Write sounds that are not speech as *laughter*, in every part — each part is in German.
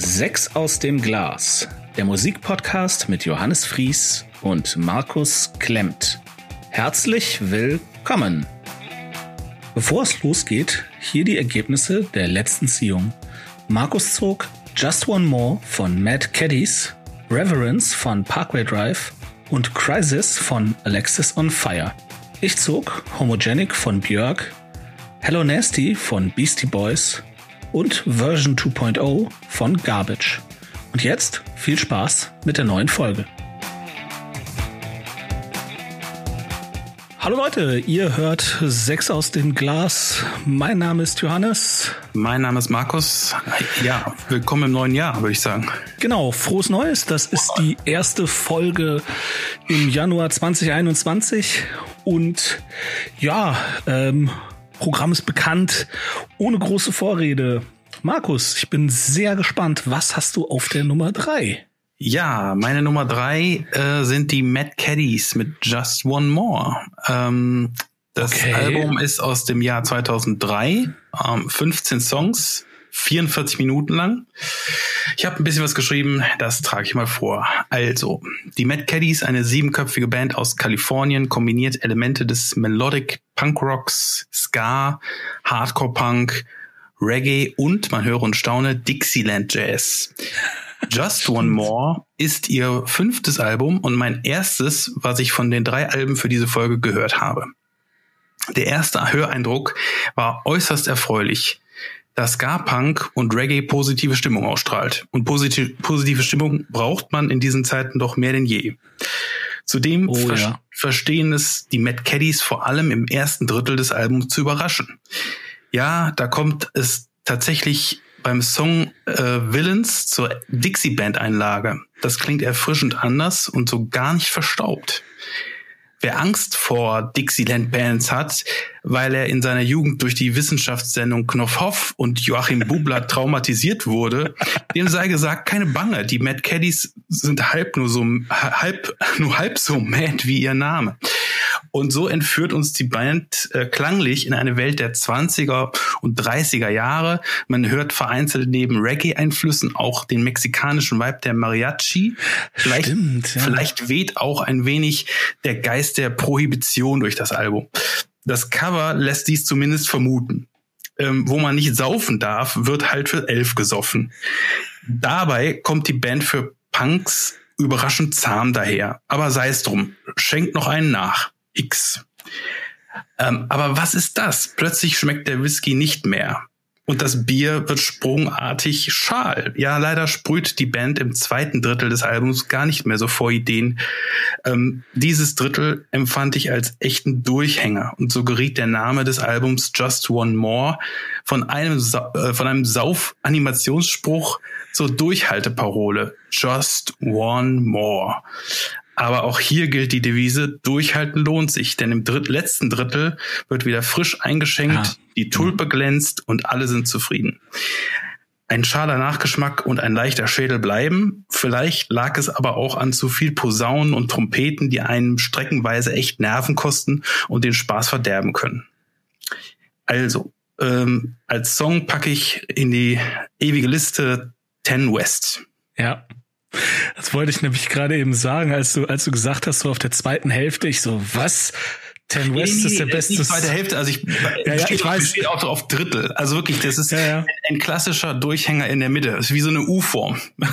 Sechs aus dem Glas, der Musikpodcast mit Johannes Fries und Markus Klemmt. Herzlich willkommen. Bevor es losgeht, hier die Ergebnisse der letzten Ziehung. Markus zog Just One More von Mad Caddies, Reverence von Parkway Drive und Crisis von Alexis on Fire. Ich zog Homogenic von Björk, Hello Nasty von Beastie Boys und Version 2.0 von Garbage. Und jetzt viel Spaß mit der neuen Folge. Hallo Leute, ihr hört Sechs aus dem Glas. Mein Name ist Johannes. Mein Name ist Markus. Ja, willkommen im neuen Jahr, würde ich sagen. Genau, frohes Neues. Das ist die erste Folge im Januar 2021. Und ja, ähm, Programm ist bekannt, ohne große Vorrede. Markus, ich bin sehr gespannt. Was hast du auf der Nummer drei? Ja, meine Nummer drei äh, sind die Mad Caddies mit Just One More. Ähm, das okay. Album ist aus dem Jahr 2003, ähm, 15 Songs, 44 Minuten lang. Ich habe ein bisschen was geschrieben, das trage ich mal vor. Also, die Mad Caddies, eine siebenköpfige Band aus Kalifornien, kombiniert Elemente des Melodic Punk Rocks, Ska, Hardcore Punk, Reggae und, man höre und staune, Dixieland Jazz. Just One More ist ihr fünftes Album und mein erstes, was ich von den drei Alben für diese Folge gehört habe. Der erste Höreindruck war äußerst erfreulich dass Ska-Punk und Reggae positive Stimmung ausstrahlt. Und positive, positive Stimmung braucht man in diesen Zeiten doch mehr denn je. Zudem oh, ver ja. verstehen es die Mad Caddies vor allem im ersten Drittel des Albums zu überraschen. Ja, da kommt es tatsächlich beim Song äh, Villains zur Dixie-Band-Einlage. Das klingt erfrischend anders und so gar nicht verstaubt. Wer Angst vor Dixieland-Bands hat, weil er in seiner Jugend durch die Wissenschaftssendung Knopfhoff und Joachim Bubler *laughs* traumatisiert wurde, dem sei gesagt, keine Bange, die Mad Caddies sind halb nur so, halb, nur halb so mad wie ihr Name. Und so entführt uns die Band äh, klanglich in eine Welt der 20er und 30er Jahre. Man hört vereinzelt neben Reggae-Einflüssen auch den mexikanischen Vibe der Mariachi. Vielleicht, Stimmt, ja. vielleicht weht auch ein wenig der Geist der Prohibition durch das Album. Das Cover lässt dies zumindest vermuten. Ähm, wo man nicht saufen darf, wird halt für elf gesoffen. Dabei kommt die Band für Punks überraschend zahm daher. Aber sei es drum, schenkt noch einen nach. X. Ähm, aber was ist das? Plötzlich schmeckt der Whisky nicht mehr. Und das Bier wird sprungartig schal. Ja, leider sprüht die Band im zweiten Drittel des Albums gar nicht mehr so vor Ideen. Ähm, dieses Drittel empfand ich als echten Durchhänger. Und so geriet der Name des Albums Just One More von einem, Sa äh, von einem Sauf-Animationsspruch zur Durchhalteparole. Just One More. Aber auch hier gilt die Devise, durchhalten lohnt sich, denn im dritt, letzten Drittel wird wieder frisch eingeschenkt, ah. die Tulpe glänzt und alle sind zufrieden. Ein schaler Nachgeschmack und ein leichter Schädel bleiben. Vielleicht lag es aber auch an zu viel Posaunen und Trompeten, die einem streckenweise echt Nerven kosten und den Spaß verderben können. Also, ähm, als Song packe ich in die ewige Liste Ten West. Ja, das wollte ich nämlich gerade eben sagen, als du, als du gesagt hast, so auf der zweiten Hälfte, ich so, was? Ten West nee, ist der beste. Nicht zweite Hälfte, also ich, ja, ja, ich weiß. steht auch so auf Drittel. Also wirklich, das ist ja, ein klassischer Durchhänger in der Mitte. Das ist wie so eine U-Form. *laughs*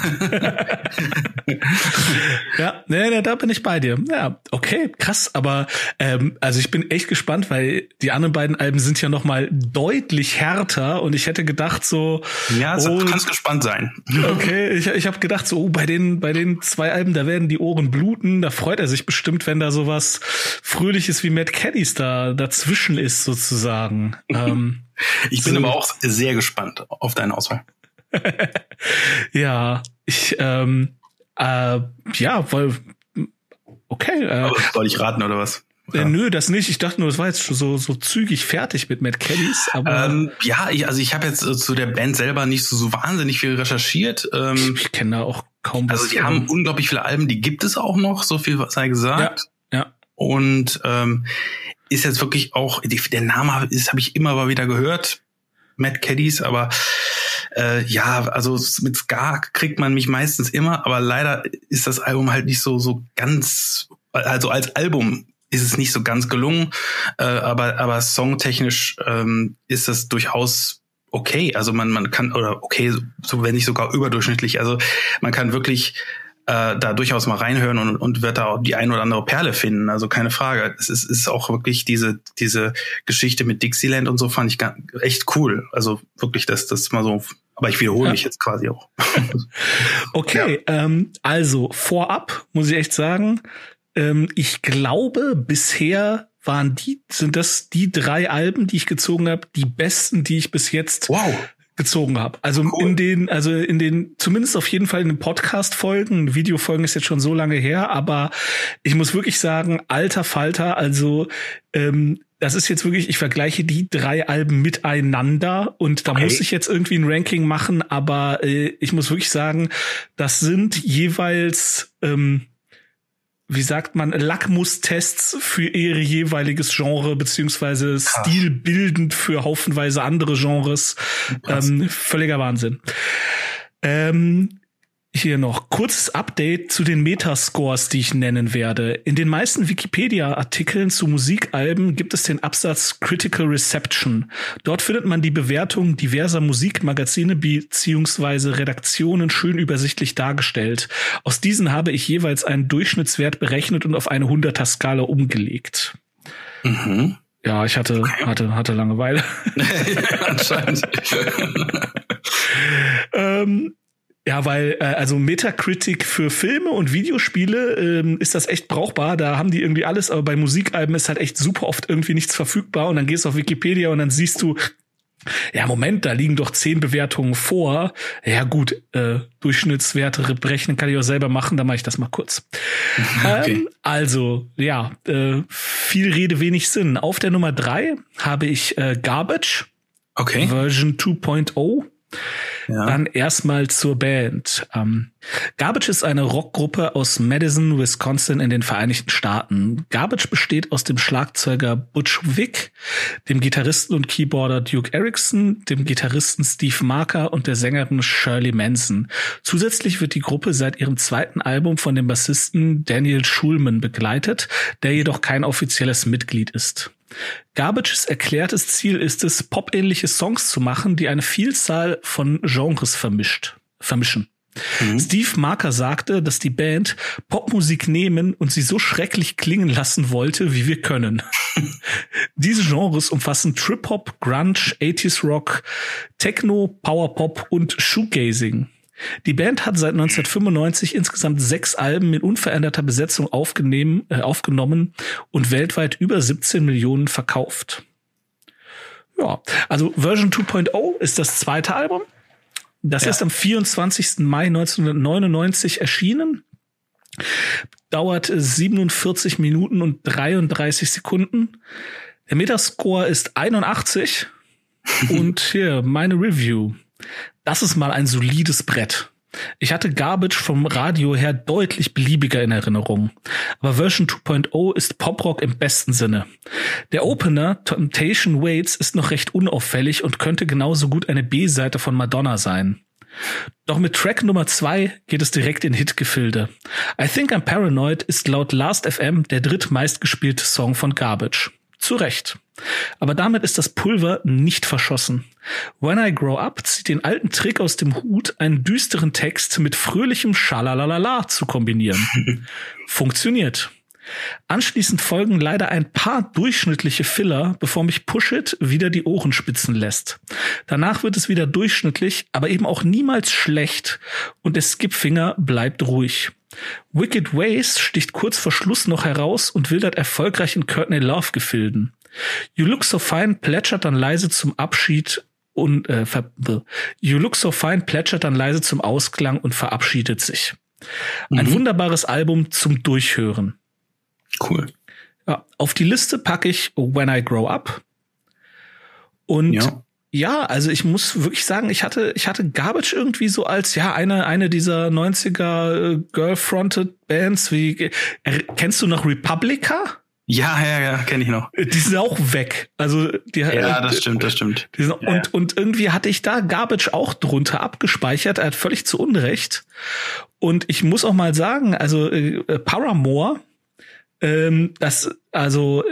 ja, nee, da bin ich bei dir. Ja, okay, krass. Aber ähm, also ich bin echt gespannt, weil die anderen beiden Alben sind ja noch mal deutlich härter und ich hätte gedacht so. Ja, oh, du kannst gespannt sein. okay, *laughs* ich, ich habe gedacht so, oh, bei den bei den zwei Alben, da werden die Ohren bluten. Da freut er sich bestimmt, wenn da sowas Fröhliches wie Mad Caddies da dazwischen ist sozusagen. *laughs* ähm, ich bin so. aber auch sehr gespannt auf deine Auswahl. *laughs* ja, ich ähm, äh, ja, weil okay. Äh, soll ich raten oder was? Äh, nö, das nicht. Ich dachte nur, es war jetzt schon so, so zügig fertig mit Matt Caddies. Aber ähm, ja, ich, also ich habe jetzt äh, zu der Band selber nicht so, so wahnsinnig viel recherchiert. Ähm, ich, kenne da auch kaum was. Also die haben unglaublich viele Alben, die gibt es auch noch, so viel sei gesagt. Ja, ja. Und ähm, ist jetzt wirklich auch, der Name ist, habe ich immer mal wieder gehört, Matt Caddies, aber Äh, ja, also mit Ska kriegt man mich meistens immer, aber leider ist das Album halt nicht so so ganz, also als Album ist es nicht so ganz gelungen, äh, aber aber songtechnisch ähm, ist das durchaus okay. Also man man kann oder okay, so wenn nicht sogar überdurchschnittlich. Also man kann wirklich äh, da durchaus mal reinhören und, und wird da auch die ein oder andere Perle finden. Also keine Frage. Es ist, ist auch wirklich diese, diese Geschichte mit Dixieland und so fand ich ganz, echt cool. Also wirklich, dass das mal so, aber ich wiederhole ja. mich jetzt quasi auch. *laughs* okay, ja. ähm, also vorab muss ich echt sagen, ähm, ich glaube bisher waren die, sind das die drei Alben, die ich gezogen habe, die besten, die ich bis jetzt wow gezogen habe. Also cool. in den, also in den, zumindest auf jeden Fall in den Podcast-Folgen, Videofolgen ist jetzt schon so lange her, aber ich muss wirklich sagen, alter Falter, also ähm, das ist jetzt wirklich, ich vergleiche die drei Alben miteinander und da okay. muss ich jetzt irgendwie ein Ranking machen, aber äh, ich muss wirklich sagen, das sind jeweils ähm, wie sagt man, Lackmustests für ihre jeweiliges Genre, beziehungsweise stilbildend für haufenweise andere Genres. Ähm, völliger Wahnsinn. Ähm, hier noch kurzes Update zu den Metascores, die ich nennen werde. In den meisten Wikipedia-Artikeln zu Musikalben gibt es den Absatz Critical Reception. Dort findet man die Bewertung diverser Musikmagazine bzw. Redaktionen schön übersichtlich dargestellt. Aus diesen habe ich jeweils einen Durchschnittswert berechnet und auf eine 100er-Skala umgelegt. Mhm. Ja, ich hatte, hatte, hatte Langeweile. *laughs* Anscheinend. *laughs* ähm, ja, weil äh, also Metacritic für Filme und Videospiele ähm, ist das echt brauchbar. Da haben die irgendwie alles, aber bei Musikalben ist halt echt super oft irgendwie nichts verfügbar. Und dann gehst du auf Wikipedia und dann siehst du, ja, Moment, da liegen doch zehn Bewertungen vor. Ja, gut, äh, Durchschnittswerte berechnen kann ich auch selber machen, dann mache ich das mal kurz. *laughs* Okay. Ähm, also, ja, äh, viel Rede, wenig Sinn. Auf der Nummer drei habe ich äh, Garbage. Okay. Version 2.0. Ja. Dann erstmal zur Band. Ähm, Garbage ist eine Rockgruppe aus Madison, Wisconsin in den Vereinigten Staaten. Garbage besteht aus dem Schlagzeuger Butch Vick, dem Gitarristen und Keyboarder Duke Erickson, dem Gitarristen Steve Marker und der Sängerin Shirley Manson. Zusätzlich wird die Gruppe seit ihrem zweiten Album von dem Bassisten Daniel Schulman begleitet, der jedoch kein offizielles Mitglied ist. Garbages erklärtes Ziel ist es, popähnliche Songs zu machen, die eine Vielzahl von Genres vermischt, vermischen. Mhm. Steve Marker sagte, dass die Band Popmusik nehmen und sie so schrecklich klingen lassen wollte, wie wir können. *laughs* Diese Genres umfassen Trip-Hop, Grunge, 80s Rock, Techno, Power-Pop und Shoegazing. Die Band hat seit 1995 insgesamt sechs Alben in unveränderter Besetzung aufgenommen, äh, aufgenommen und weltweit über 17 Millionen verkauft. Ja, also Version 2.0 ist das zweite Album. Das ja. ist am 24. Mai 1999 erschienen. Dauert 47 Minuten und 33 Sekunden. Der Metascore ist 81. *laughs* und hier meine Review. Das ist mal ein solides Brett. Ich hatte Garbage vom Radio her deutlich beliebiger in Erinnerung. Aber Version 2.0 ist Poprock im besten Sinne. Der Opener Temptation Waits ist noch recht unauffällig und könnte genauso gut eine B-Seite von Madonna sein. Doch mit Track Nummer zwei geht es direkt in Hitgefilde. I Think I'm Paranoid ist laut Last.fm der drittmeistgespielte Song von Garbage. Zu Recht. Aber damit ist das Pulver nicht verschossen. When I Grow Up zieht den alten Trick aus dem Hut, einen düsteren Text mit fröhlichem Schalalalala zu kombinieren. *laughs* Funktioniert. Anschließend folgen leider ein paar durchschnittliche Filler, bevor mich Push It wieder die Ohren spitzen lässt. Danach wird es wieder durchschnittlich, aber eben auch niemals schlecht und der Skipfinger bleibt ruhig. Wicked Ways sticht kurz vor Schluss noch heraus und wildert erfolgreich in Courtney Love Gefilden. You Look So Fine plätschert dann leise zum Abschied und äh, You Look So Fine plätschert dann leise zum Ausklang und verabschiedet sich. Ein mhm. wunderbares Album zum Durchhören. Cool. Ja, auf die Liste packe ich When I Grow Up. Und ja. Ja. also ich muss wirklich sagen, ich hatte, ich hatte Garbage irgendwie so als, ja, eine, eine dieser 90er äh, Girl-Fronted Bands wie, äh, kennst du noch Republica? Ja, ja, ja, kenne ich noch. Die sind auch weg. Also die, ja, das stimmt, das stimmt. Sind, ja, und und irgendwie hatte ich da Garbage auch drunter abgespeichert. Er hat völlig zu Unrecht. Und ich muss auch mal sagen, also äh, Paramore, ähm, das also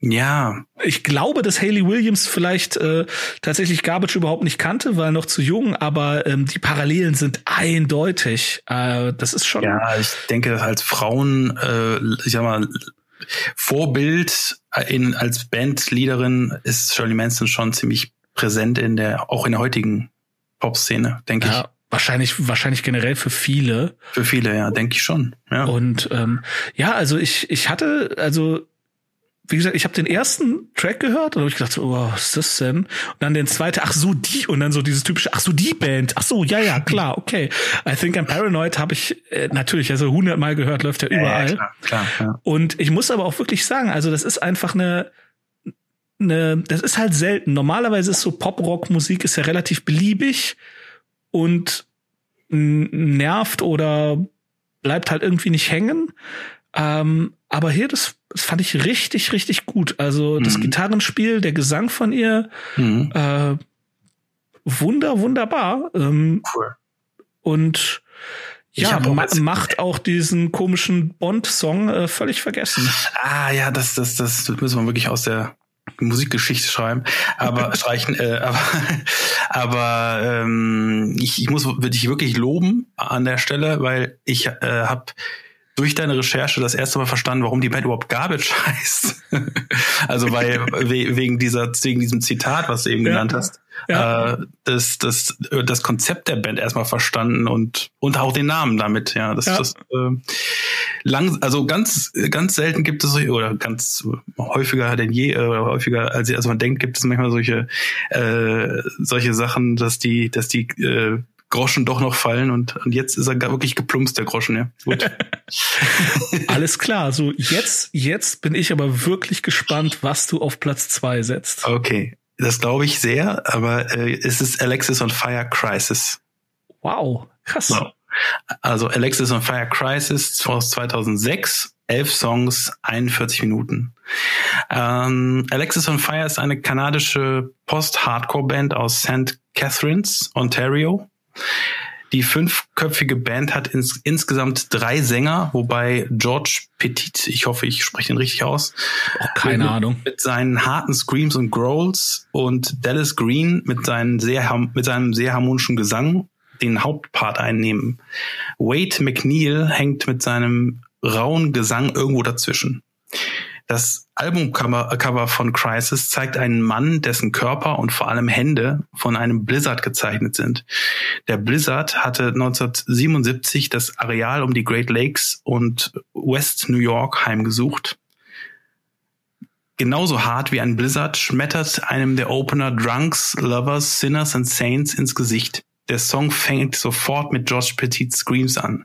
ja. Ich glaube, dass Haley Williams vielleicht äh, tatsächlich Garbage überhaupt nicht kannte, weil noch zu jung, aber ähm, die Parallelen sind eindeutig. Äh, das ist schon. Ja, ich denke, als Frauen, äh, ich sag mal, Vorbild in, als Bandleaderin ist Shirley Manson schon ziemlich präsent in der, auch in der heutigen Pop-Szene, denke ja. ich. Wahrscheinlich, wahrscheinlich generell für viele. Für viele, ja, denke ich schon. Ja. Und ähm, ja, also ich, ich hatte, also wie gesagt, ich habe den ersten Track gehört und habe ich gedacht, so, oh, was ist das denn? Und dann den zweiten, ach so, die, und dann so dieses typische, ach so, die Band, ach so, ja, ja, *laughs* klar, okay. I Think I'm Paranoid habe ich äh, natürlich, also hundertmal gehört, läuft ja überall. Ja, klar, klar, ja. Und ich muss aber auch wirklich sagen, also das ist einfach eine, eine, das ist halt selten. Normalerweise ist so Pop-Rock-Musik ist ja relativ beliebig und nervt oder bleibt halt irgendwie nicht hängen. Ähm, aber hier, das, das fand ich richtig, richtig gut. Also das mhm. Gitarrenspiel, der Gesang von ihr, mhm. äh, wunder, wunderbar. Ähm, cool. Und ja, ma macht auch diesen komischen Bond-Song äh, völlig vergessen. Ah ja, das, das, das müssen wir wirklich aus der Musikgeschichte schreiben, aber *laughs* streichen, äh, aber, *laughs* aber ähm, ich, ich muss dich wirklich loben an der Stelle, weil ich äh, habe durch deine Recherche das erste Mal verstanden, warum die Band überhaupt Garbage *laughs* heißt. also weil wegen dieser wegen diesem Zitat, was du eben ja. genannt hast, ja. äh, das das das Konzept der Band erstmal verstanden und und auch den Namen damit. Ja, das ja. das äh, lang also ganz ganz selten gibt es oder ganz häufiger denn je oder häufiger als als man denkt gibt es manchmal solche äh, solche Sachen, dass die dass die äh, Groschen doch noch fallen und, und jetzt ist er wirklich geplumpst, der Groschen, ja. Gut. *laughs* Alles klar, so jetzt, jetzt bin ich aber wirklich gespannt, was du auf Platz zwei setzt. Okay, das glaube ich sehr, aber äh, es ist Alexis on Fire Crisis. Wow, krass. So. Also Alexis on Fire Crisis aus 2006, elf Songs, 41 Minuten. Ähm, Alexis on Fire ist eine kanadische Post-Hardcore-Band aus St. Catharines, Ontario. Die fünfköpfige Band hat ins, insgesamt drei Sänger, wobei George Petit, ich hoffe, ich spreche ihn richtig aus, oh, keine mit, Ahnung, mit seinen harten Screams und Growls und Dallas Green mit, seinen sehr, mit seinem sehr harmonischen Gesang den Hauptpart einnehmen. Wade McNeil hängt mit seinem rauen Gesang irgendwo dazwischen. Das Albumcover von Crisis zeigt einen Mann, dessen Körper und vor allem Hände von einem Blizzard gezeichnet sind. Der Blizzard hatte 1977 das Areal um die Great Lakes und West New York heimgesucht. Genauso hart wie ein Blizzard schmettert einem der Opener Drunks, Lovers, Sinners and Saints ins Gesicht. Der Song fängt sofort mit Josh Petit's Screams an.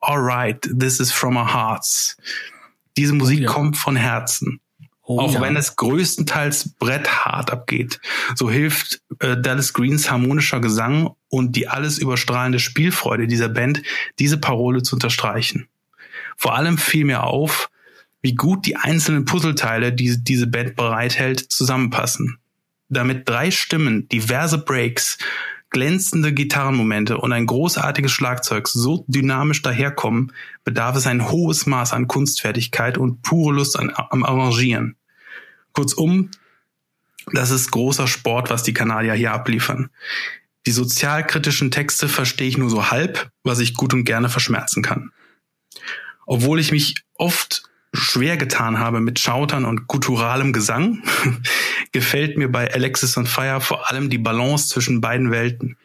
Alright, this is from our hearts. Diese Musik oh, ja. kommt von Herzen. Oh, auch ja. wenn es größtenteils bretthart abgeht, so hilft äh, Dallas Greens harmonischer Gesang und die alles überstrahlende Spielfreude dieser Band, diese Parole zu unterstreichen. Vor allem fiel mir auf, wie gut die einzelnen Puzzleteile, die diese Band bereithält, zusammenpassen. Damit drei Stimmen, diverse Breaks, glänzende Gitarrenmomente und ein großartiges Schlagzeug so dynamisch daherkommen, bedarf es ein hohes Maß an Kunstfertigkeit und pure Lust an, am Arrangieren. Kurzum, das ist großer Sport, was die Kanadier hier abliefern. Die sozialkritischen Texte verstehe ich nur so halb, was ich gut und gerne verschmerzen kann. Obwohl ich mich oft schwer getan habe mit Schautern und gutturalem Gesang, *laughs* gefällt mir bei Alexis on Fire vor allem die Balance zwischen beiden Welten.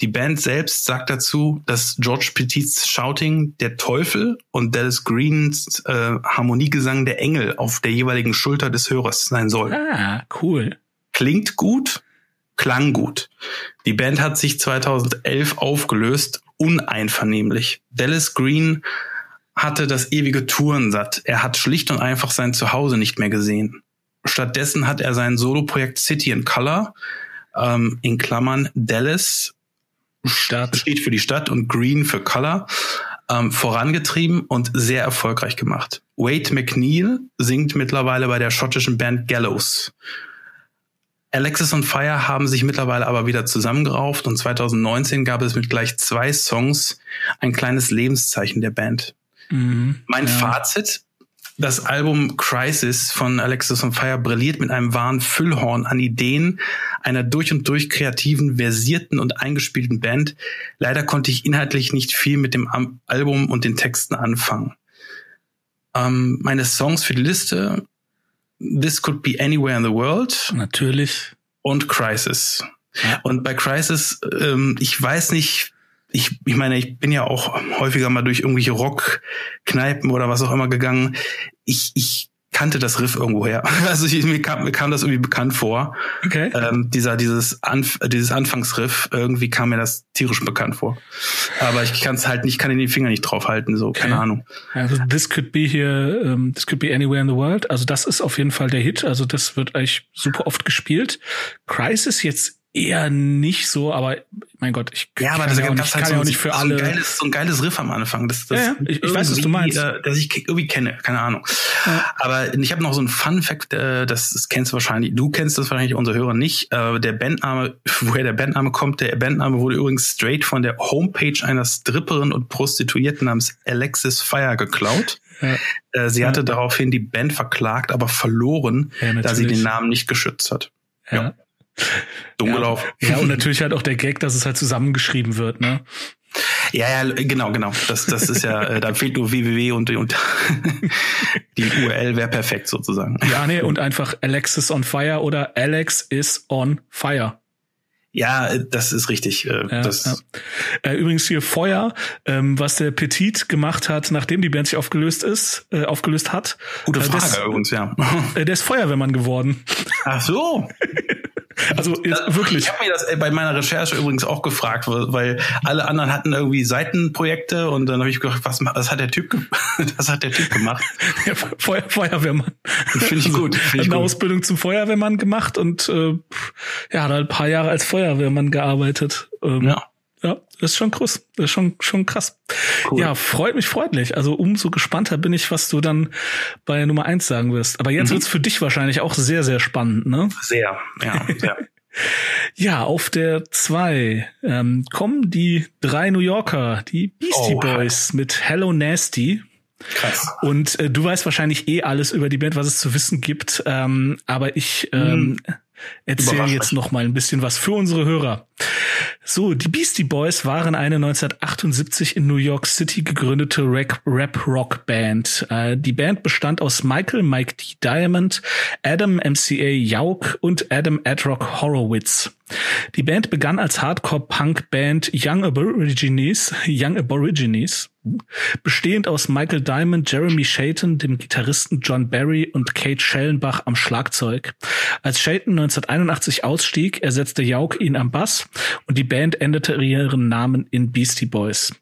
Die Band selbst sagt dazu, dass George Petits Shouting der Teufel und Dallas Greens äh, Harmoniegesang der Engel auf der jeweiligen Schulter des Hörers sein soll. Ah, cool. Klingt gut, klang gut. Die Band hat sich 2011 aufgelöst, uneinvernehmlich. Dallas Green hatte das ewige Touren satt. Er hat schlicht und einfach sein Zuhause nicht mehr gesehen. Stattdessen hat er sein Soloprojekt City in Color, ähm, in Klammern Dallas, Stadt. steht für die Stadt und Green für Color, ähm, vorangetrieben und sehr erfolgreich gemacht. Wade McNeil singt mittlerweile bei der schottischen Band Gallows. Alexis on Fire haben sich mittlerweile aber wieder zusammengerauft und 2019 gab es mit gleich zwei Songs ein kleines Lebenszeichen der Band. Mhm, mein ja. Fazit, das Album Crisis von Alexis on Fire brilliert mit einem wahren Füllhorn an Ideen einer durch und durch kreativen, versierten und eingespielten Band. Leider konnte ich inhaltlich nicht viel mit dem Album und den Texten anfangen. Ähm, meine Songs für die Liste This Could Be Anywhere in the World. Natürlich. Und Crisis. Ja. Und bei Crisis, ähm, ich weiß nicht, ich, ich meine, ich bin ja auch häufiger mal durch irgendwelche Rockkneipen oder was auch immer gegangen. Ich, ich kannte das Riff irgendwo her. *laughs* Also ich, mir, kam, mir kam das irgendwie bekannt vor. Okay. Ähm, dieser, dieses, Anf dieses Anfangsriff, irgendwie kam mir das tierisch bekannt vor. Aber ich kann es halt nicht, kann in den Finger nicht draufhalten, so, okay. keine Ahnung. Also this could be here, um, ähm, this could be anywhere in the world. Also das ist auf jeden Fall der Hit. Also das wird eigentlich super oft gespielt. Crisis jetzt eher nicht so, aber mein Gott, ich, ja, aber kann, das ja, auch nicht, halt kann so, auch nicht für so alle. Ein geiles, so ein geiles Riff am Anfang. Das, das ja, ja. Ich, ich weiß, was du meinst. Äh, dass ich irgendwie kenne, keine Ahnung. Ja. Aber ich habe noch so ein Fun Fact, äh, das, das kennst du wahrscheinlich, du kennst das wahrscheinlich, unsere Hörer nicht. Äh, der Bandname, *laughs* woher der Bandname kommt, der Bandname wurde übrigens straight von der Homepage einer Stripperin und Prostituierten namens Alexis Fire geklaut. Ja. Äh, sie hatte daraufhin die Band verklagt, aber verloren, da sie den Namen nicht geschützt hat. Ja. Dumm ja, gelaufen. Ja, und natürlich halt auch der Gag, dass es halt zusammengeschrieben wird, ne? Ja, ja, genau, genau. Das, das ist ja, äh, da fehlt nur www und, und *laughs* die URL wäre perfekt sozusagen. Ja, nee, und einfach Alexis on Fire oder Alex is on Fire. Ja, äh, das ist richtig. Äh, ja, das ja. Äh, übrigens hier Feuer, ähm, was der Petit gemacht hat, nachdem die Band sich aufgelöst ist, äh, aufgelöst hat. Gute Frage äh, der übrigens, ja. Äh, der ist Feuerwehrmann geworden. Ach so. *laughs* Also das, wirklich. Ich habe mir das bei meiner Recherche übrigens auch gefragt, weil alle anderen hatten irgendwie Seitenprojekte und dann habe ich gedacht, was, was hat der Typ, was *laughs* hat der Typ gemacht? *laughs* Ja, Feuer, Feuerwehrmann. Finde ich gut. Find ich eine gut. Ausbildung zum Feuerwehrmann gemacht und äh, ja, hat halt ein paar Jahre als Feuerwehrmann gearbeitet. Ähm, ja. Ja, das ist schon krass. Das ist schon, schon krass. Cool. Ja, freut mich freundlich. Also umso gespannter bin ich, was du dann bei Nummer eins sagen wirst. Aber jetzt mhm. wird's für dich wahrscheinlich auch sehr, sehr spannend, ne? Sehr, ja, sehr. *laughs* ja, auf der zwei ähm, kommen die drei New Yorker, die Beastie oh, Boys mit Hello Nasty. Krass. Und äh, du weißt wahrscheinlich eh alles über die Band, was es zu wissen gibt. Ähm, aber ich ähm, mhm. Erzähle jetzt noch mal ein bisschen was für unsere Hörer. So, die Beastie Boys waren eine 1978 in New York City gegründete Rap-Rock-Band. Äh, die Band bestand aus Michael Mike D. Diamond, Adam MCA Jauk und Adam Adrock Horowitz. Die Band begann als Hardcore-Punk-Band Young Aborigines, Young Aborigines, bestehend aus Michael Diamond, Jeremy Shayton, dem Gitarristen John Barry und Kate Schellenbach am Schlagzeug. Als Shayton 1981 ausstieg, ersetzte Jauk ihn am Bass und die Band änderte ihren Namen in Beastie Boys.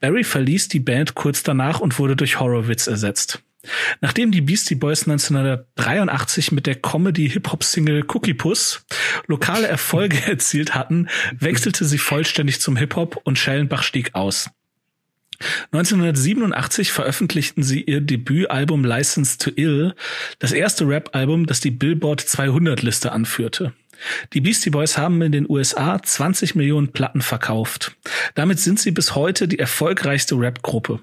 Barry verließ die Band kurz danach und wurde durch Horowitz ersetzt. Nachdem die Beastie Boys 1983 mit der Comedy-Hip-Hop-Single Cookie Puss lokale Erfolge *laughs* erzielt hatten, wechselte sie vollständig zum Hip-Hop und Schellenbach stieg aus. 1987 veröffentlichten sie ihr Debütalbum License to Ill, das erste Rap-Album, das die Billboard 200-Liste anführte. Die Beastie Boys haben in den USA 20 Millionen Platten verkauft. Damit sind sie bis heute die erfolgreichste Rap-Gruppe.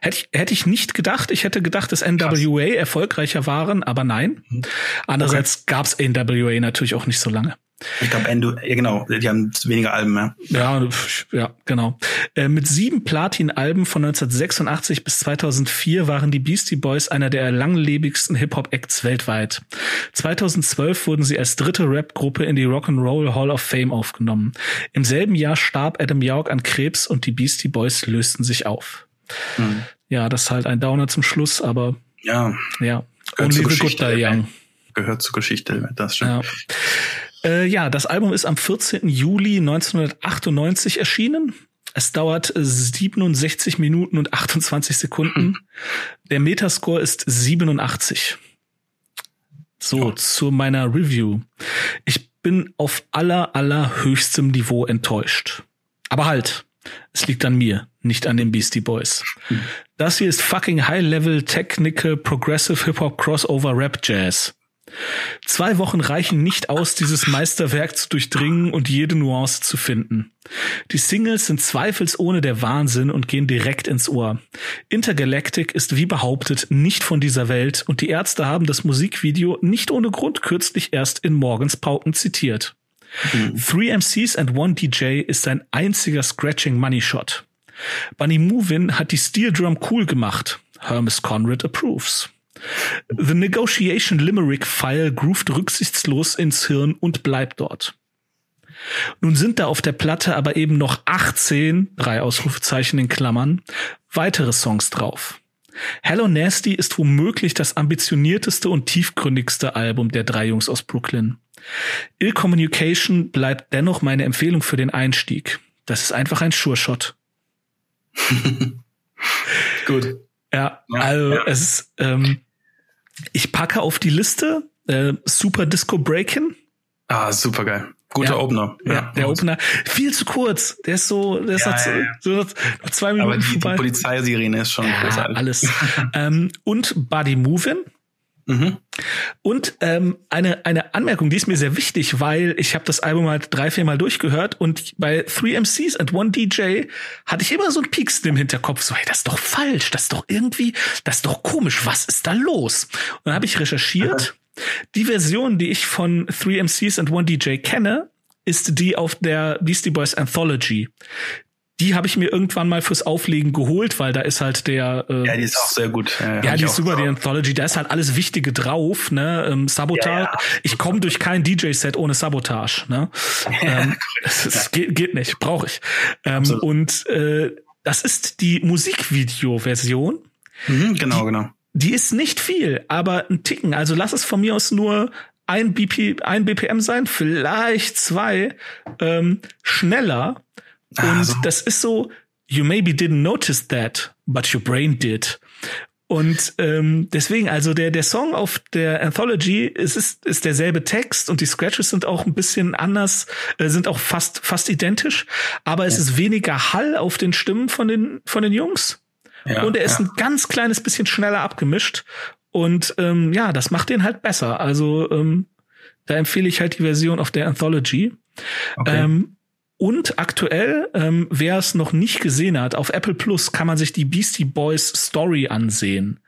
Hätte ich, hätte ich nicht gedacht. Ich hätte gedacht, dass NWA Krass. erfolgreicher waren, aber nein. Mhm. Andererseits okay. gab es NWA natürlich auch nicht so lange. Ich glaube, ja genau, die haben weniger Alben mehr. Ja, ja, genau. Äh, mit sieben Platin-Alben von 1986 bis 2004 waren die Beastie Boys einer der langlebigsten Hip-Hop-Acts weltweit. 2012 wurden sie als dritte Rap-Gruppe in die Rock'n'Roll Hall of Fame aufgenommen. Im selben Jahr starb Adam York an Krebs und die Beastie Boys lösten sich auf. Mhm. Ja, das ist halt ein Downer zum Schluss, aber ja, ja. Only the good die young. Gehört zur Geschichte, das stimmt. Ja. Äh, ja, das Album ist am 14. Juli 1998 erschienen. Es dauert 67 Minuten und 28 Sekunden. *clears throat* Der Metascore ist 87. So, ja. zu meiner Review. Ich bin auf aller, allerhöchstem Niveau enttäuscht. Aber halt, Es liegt an mir, nicht an den Beastie Boys. Das hier ist fucking High-Level Technical Progressive Hip-Hop Crossover Rap Jazz. Zwei Wochen reichen nicht aus, dieses Meisterwerk zu durchdringen und jede Nuance zu finden. Die Singles sind zweifelsohne der Wahnsinn und gehen direkt ins Ohr. Intergalactic ist wie behauptet nicht von dieser Welt und die Ärzte haben das Musikvideo nicht ohne Grund kürzlich erst in Morgens Pauken zitiert. Mhm. Three MCs and One DJ ist sein einziger Scratching Money Shot. Bunny Movin hat die Steel Drum cool gemacht. Hermes Conrad approves. The Negotiation Limerick File groovt rücksichtslos ins Hirn und bleibt dort. Nun sind da auf der Platte aber eben noch 18, drei Ausrufezeichen in Klammern, weitere Songs drauf. Hello Nasty ist womöglich das ambitionierteste und tiefgründigste Album der drei Jungs aus Brooklyn. Ill Communication bleibt dennoch meine Empfehlung für den Einstieg. Das ist einfach ein Sure-Shot. *laughs* Gut. Ja, ja also ja. es ist, ähm, ich packe auf die Liste äh, Super Disco Breakin. Ah, super geil. Guter ja, Opener. Ja, ja der Opener. Viel zu kurz. Der ist so, der ist ja, so, so noch zwei Minuten Aber die, vorbei. die Polizeisirene ist schon großartig. Alles. ähm, und Body Movin'. Mhm. Und ähm, eine, eine Anmerkung, die ist mir sehr wichtig, weil ich habe das Album halt drei, vier Mal durchgehört und bei Three MCs and One DJ hatte ich immer so ein Peaks im Hinterkopf, so, hey, das ist doch falsch, das ist doch irgendwie, das ist doch komisch, was ist da los? Und dann habe ich recherchiert. Die Version, die ich von Three MCs and One DJ kenne, ist die auf der Beastie Boys Anthology die habe ich mir irgendwann mal fürs Auflegen geholt, weil da ist halt der. Äh, ja, die ist auch sehr gut. Ja, ja die ist super, die Anthology. Da ist halt alles Wichtige drauf. Ne, ähm, Sabotage. Ja, ja. Ich komme durch kein DJ-Set ohne Sabotage. Ne, *laughs* ähm, das geht, geht nicht, brauche ich. Ähm, und äh, das ist die Musikvideo-Version. Mhm, genau, die, genau. Die ist nicht viel, aber ein Ticken. Also lass es von mir aus nur ein, BP, ein BPM sein, vielleicht zwei ähm, schneller und also. das ist so, you maybe didn't notice that, but your brain did. Und ähm, deswegen, also der, der Song auf der Anthology es ist, ist derselbe Text und die Scratches sind auch ein bisschen anders, äh, sind auch fast, fast identisch, aber es ja. ist weniger Hall auf den Stimmen von den, von den Jungs. Ja, und er ist ja. ein ganz kleines bisschen schneller abgemischt. Und ähm, ja, das macht den halt besser. Also ähm, da empfehle ich halt die Version auf der Anthology. Okay. Ähm, und aktuell, ähm, wer es noch nicht gesehen hat, auf Apple Plus kann man sich die Beastie Boys Story ansehen.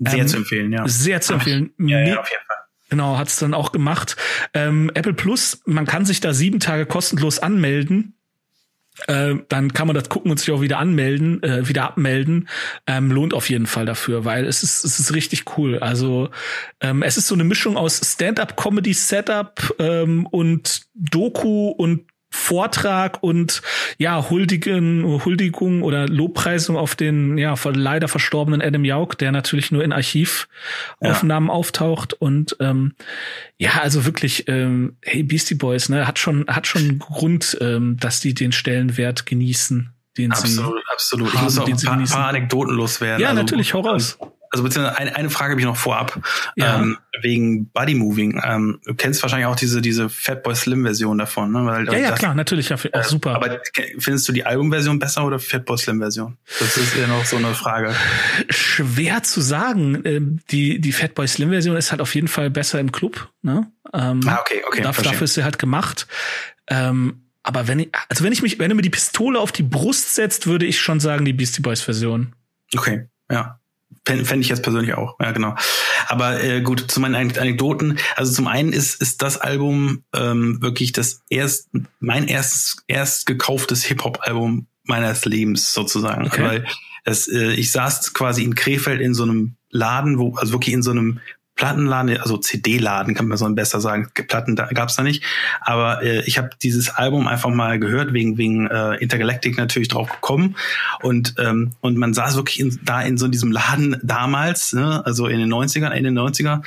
Sehr ähm, zu empfehlen, ja. Sehr zu empfehlen. *laughs* Ja, ja, auf jeden Fall. Genau, hat's dann auch gemacht. Ähm, Apple Plus, man kann sich da sieben Tage kostenlos anmelden. Äh, dann kann man das gucken und sich auch wieder anmelden, äh, wieder abmelden. Ähm, lohnt auf jeden Fall dafür, weil es ist, es ist richtig cool. Also ähm, es ist so eine Mischung aus Stand-up-Comedy-Setup ähm, und Doku und Vortrag und ja, Huldigen, Huldigung oder Lobpreisung auf den ja leider verstorbenen Adam Jauk, der natürlich nur in Archivaufnahmen ja. auftaucht und ähm, ja, also wirklich, ähm, hey Beastie Boys, ne, hat schon hat schon Grund, ähm, dass die den Stellenwert genießen, den absolut, sie absolut. Haben, ich muss auch ein paar, paar Anekdoten loswerden. Ja, also, natürlich, hau raus also beziehungsweise eine, eine Frage habe ich noch vorab, ja. ähm, wegen Body Moving. Ähm, du kennst wahrscheinlich auch diese, diese Fatboy Slim Version davon, ne? Weil, ja, ja, das, klar, natürlich, ja, auch äh, super. Aber findest du die Albumversion besser oder Fatboy Slim Version? Das ist ja noch so eine Frage. Schwer zu sagen. Ähm, die, die Fatboy Slim Version ist halt auf jeden Fall besser im Club, ne? Ähm, ah, okay, okay. Dafür, dafür ist sie halt gemacht. Ähm, aber wenn ich, also wenn ich mich, wenn du mir die Pistole auf die Brust setzt, würde ich schon sagen, die Beastie Boys Version. Okay, ja. Fände ich jetzt persönlich auch, ja genau. Aber äh, gut, zu meinen Anekdoten. Also zum einen ist, ist das Album ähm, wirklich das erst, mein erstes, erst gekauftes Hip-Hop-Album meines Lebens sozusagen. Okay. Weil es, äh, ich saß quasi in Krefeld in so einem Laden, wo, also wirklich in so einem Plattenladen, also CD-Laden kann man so besser sagen. Platten da, gab's da nicht. Aber äh, ich habe dieses Album einfach mal gehört, wegen, wegen äh, Intergalactic natürlich drauf gekommen. Und, ähm, und man saß wirklich in, da in so diesem Laden damals, ne, also in den 90ern, Ende 90er,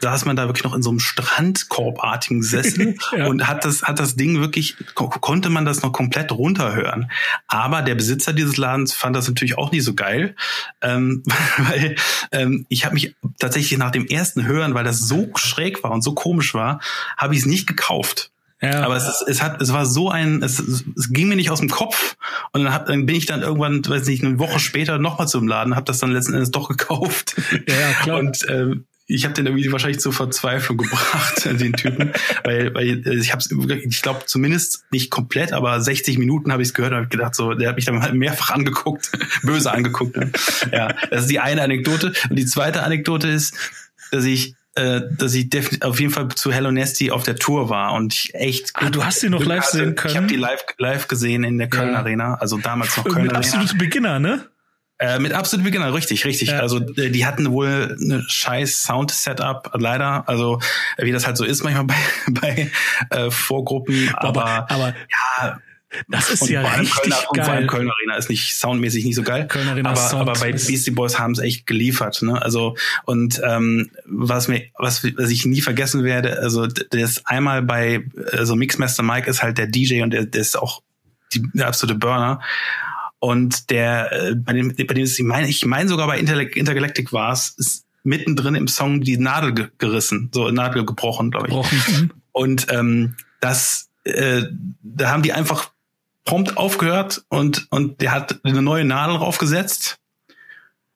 saß man da wirklich noch in so einem Strandkorbartigen Sessel *laughs* ja. und hat das, hat das Ding wirklich, ko konnte man das noch komplett runterhören. Aber der Besitzer dieses Ladens fand das natürlich auch nicht so geil, ähm, *laughs* weil ähm, ich habe mich tatsächlich nach dem ersten Hören, weil das so schräg war und so komisch war, habe ich es nicht gekauft. Ja. Aber es, ist, es hat, es war so ein, es, es ging mir nicht aus dem Kopf und dann, hab, dann bin ich dann irgendwann, weiß nicht, eine Woche später nochmal zum Laden, habe das dann letzten Endes doch gekauft. Ja, ja klar. Und ähm, ich habe den irgendwie wahrscheinlich zur Verzweiflung *laughs* gebracht, den Typen, weil, weil ich habe ich glaube zumindest nicht komplett, aber 60 Minuten habe ich es gehört und habe gedacht, so, der hat mich dann halt mehrfach angeguckt, *laughs* böse angeguckt. Ne? Ja, das ist die eine Anekdote und die zweite Anekdote ist, dass ich äh, dass ich auf jeden Fall zu Hello Nasty auf der Tour war und ich echt. Ah, du hast sie noch live hatte. sehen können. Ich habe die live live gesehen in der Köln ja. Arena, also damals noch Köln Mit Arena. absolute Beginner, ne? Äh, mit absolut Beginner, richtig, richtig. Ja. Also äh, die hatten wohl eine scheiß Sound-Setup, leider. Also wie das halt so ist manchmal *laughs* bei, bei äh, Vorgruppen. Aber, aber, aber ja, das ist ja richtig Kölner, geil. vor allem Köln Arena ist nicht soundmäßig nicht so geil. Köln Arena aber, Sound aber bei Beastie Boys haben es echt geliefert. Ne? Also und ähm, was mir was, was ich nie vergessen werde, also ist einmal bei also Mixmaster Mike ist halt der DJ und der, der ist auch die, der absolute Burner. Und der, äh, bei dem, bei dem ist, ich meine, ich meine sogar bei Intergalactic war es, ist mittendrin im Song die Nadel ge gerissen, so Nadel gebrochen, glaube ich. Gebrochen. Mhm. Und ähm, das, äh, da haben die einfach prompt aufgehört und und der hat eine neue Nadel draufgesetzt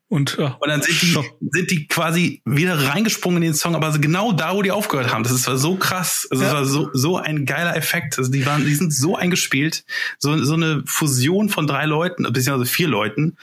und, ja, und dann sind die, sind die quasi wieder reingesprungen in den Song, aber genau da, wo die aufgehört haben. Das ist war so krass. Also ja. Das war so, so ein geiler Effekt. Also die waren, die sind so eingespielt. So, so eine Fusion von drei Leuten, beziehungsweise vier Leuten.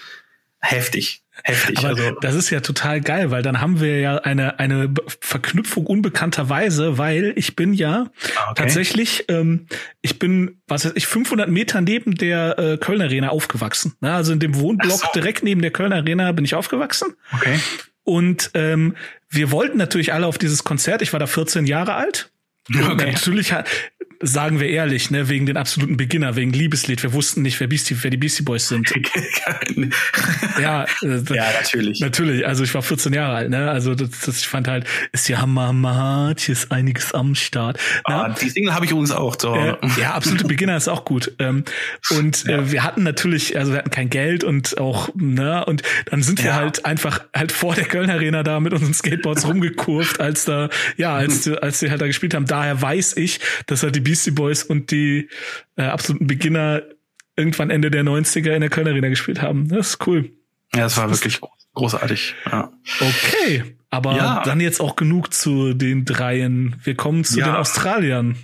Heftig. Heftig. Aber also. das ist ja total geil, weil dann haben wir ja eine, eine Verknüpfung unbekannterweise, weil ich bin ja ah, okay. tatsächlich, ähm, ich bin, was weiß ich, 500 Meter neben der äh, Kölner Arena aufgewachsen. Ne? Also in dem Wohnblock so. direkt neben der Kölner Arena bin ich aufgewachsen. Okay. Und ähm, wir wollten natürlich alle auf dieses Konzert. Ich war da 14 Jahre alt. Okay. natürlich sagen wir ehrlich, ne, wegen den absoluten Beginner, wegen Liebeslied. Wir wussten nicht, wer, Beastie, wer die Beastie Boys sind. *laughs* ja, äh, *laughs* ja, natürlich. Natürlich. Also ich war 14 Jahre alt, ne? Also das, das ich fand halt, ist ja Hammer, hier ist einiges am Start. Ah, die Single habe ich übrigens auch. So. Äh, ja, absolute Beginner ist auch gut. Ähm, und ja. äh, wir hatten natürlich, also wir hatten kein Geld und auch, ne, und dann sind wir ja. halt einfach halt vor der Köln Arena da mit unseren Skateboards rumgekurvt, als da, ja, als, *laughs* als sie halt da gespielt haben. Daher weiß ich, dass halt die Beastie Boys und die äh, absoluten Beginner irgendwann Ende der 90er in der Köln Arena gespielt haben. Das ist cool. Ja, das war das wirklich großartig. Ja. Okay, aber ja. dann jetzt auch genug zu den Dreien. Wir kommen zu ja. den Australiern.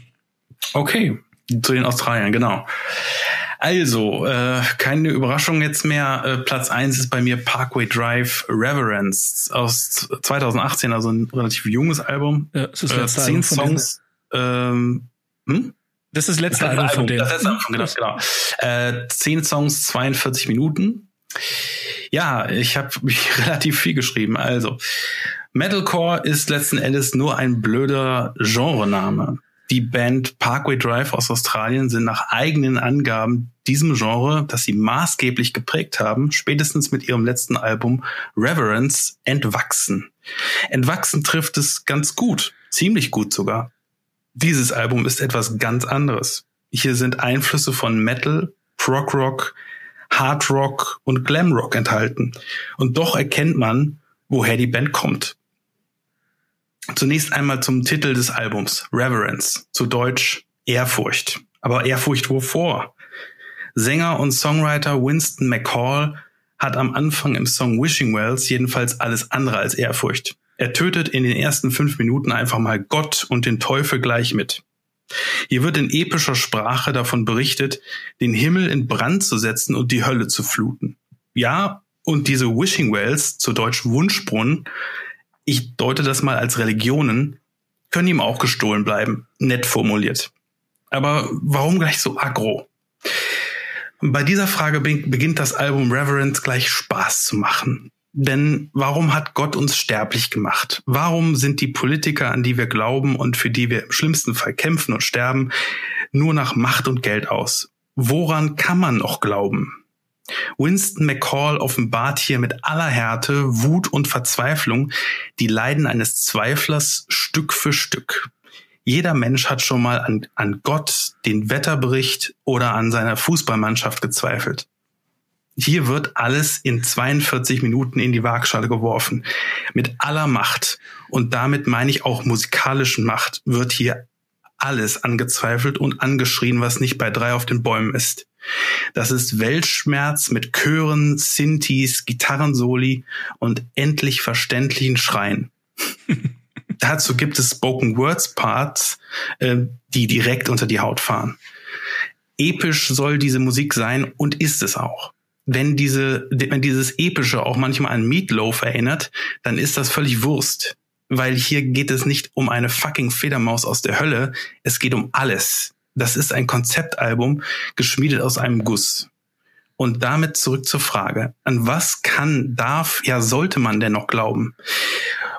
Okay, zu den Australiern, genau. Also, äh, keine Überraschung jetzt mehr. Äh, Platz eins ist bei mir Parkway Drive Reverence aus 2018, also ein relativ junges Album. Ja, das ist äh, zehn Songs. Ähm, hm? Das ist das letzte das Album von denen. Das letzte Album, genau. genau. Äh, zehn Songs, 42 Minuten. Ja, ich habe *laughs* relativ viel geschrieben. Also, Metalcore ist letzten Endes nur ein blöder Genrename. Die Band Parkway Drive aus Australien sind nach eigenen Angaben diesem Genre, das sie maßgeblich geprägt haben, spätestens mit ihrem letzten Album Reverence entwachsen. Entwachsen trifft es ganz gut, ziemlich gut sogar. Dieses Album ist etwas ganz anderes. Hier sind Einflüsse von Metal, Prog Rock, Hard Rock und Glam Rock enthalten. Und doch erkennt man, woher die Band kommt. Zunächst einmal zum Titel des Albums, Reverence, zu Deutsch Ehrfurcht. Aber Ehrfurcht wovor? Sänger und Songwriter Winston McCall hat am Anfang im Song Wishing Wells jedenfalls alles andere als Ehrfurcht. Er tötet in den ersten fünf Minuten einfach mal Gott und den Teufel gleich mit. Hier wird in epischer Sprache davon berichtet, den Himmel in Brand zu setzen und die Hölle zu fluten. Ja, und diese Wishing Wells, zu Deutsch Wunschbrunnen, ich deute das mal als Religionen, können ihm auch gestohlen bleiben, nett formuliert. Aber warum gleich so aggro? Bei dieser Frage beginnt das Album Reverence gleich Spaß zu machen. Denn warum hat Gott uns sterblich gemacht? Warum sind die Politiker, an die wir glauben und für die wir im schlimmsten Fall kämpfen und sterben, nur nach Macht und Geld aus? Woran kann man noch glauben? Winston McCall offenbart hier mit aller Härte Wut und Verzweiflung die Leiden eines Zweiflers Stück für Stück. Jeder Mensch hat schon mal an, an Gott, den Wetterbericht oder an seiner Fußballmannschaft gezweifelt. Hier wird alles in 42 Minuten in die Waagschale geworfen. Mit aller Macht. Und damit meine ich auch musikalischen Macht wird hier alles angezweifelt und angeschrien, was nicht bei drei auf den Bäumen ist. Das ist Weltschmerz mit Chören, Synthes, Gitarrensoli und endlich verständlichen Schreien. *laughs* Dazu gibt es Spoken Words Parts, äh, die direkt unter die Haut fahren. Episch soll diese Musik sein und ist es auch. Wenn diese, wenn dieses Epische auch manchmal an Meatloaf erinnert, dann ist das völlig Wurst. Weil hier geht es nicht um eine fucking Fledermaus aus der Hölle, es geht um alles. Das ist ein Konzeptalbum, geschmiedet aus einem Guss. Und damit zurück zur Frage, an was kann, darf, ja sollte man denn noch glauben?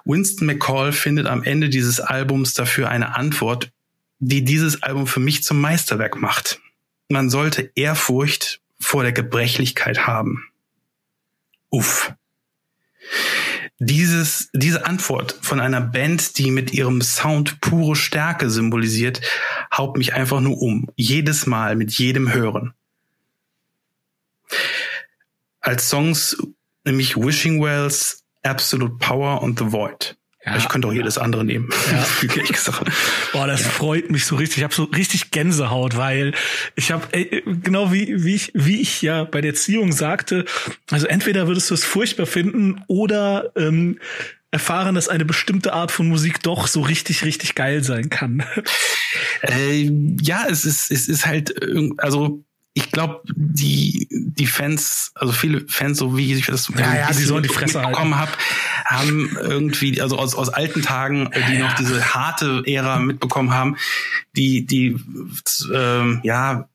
Winston McCall findet am Ende dieses Albums dafür eine Antwort, die dieses Album für mich zum Meisterwerk macht. Man sollte Ehrfurcht vor der Gebrechlichkeit haben. Uff. Dieses, diese Antwort von einer Band, die mit ihrem Sound pure Stärke symbolisiert, haut mich einfach nur um. Jedes Mal mit jedem Hören. Als Songs nämlich Wishing Wells, Absolute Power und The Void. Ja, ich könnte auch jedes andere nehmen. *laughs* Ja. *laughs* Boah, das ja. freut mich so richtig. Ich habe so richtig Gänsehaut, weil ich habe genau wie wie ich wie ich ja bei der Erziehung sagte, also entweder würdest du es furchtbar finden oder ähm, erfahren, dass eine bestimmte Art von Musik doch so richtig richtig geil sein kann. *laughs* Äh, ja, es ist es ist halt also ich glaube, die, die Fans, also viele Fans, so wie ich das ja, ja, sie sollen die Fresse bekommen habe, haben irgendwie, also aus, aus alten Tagen, die ja, noch diese harte Ära mitbekommen haben, die, die äh, ja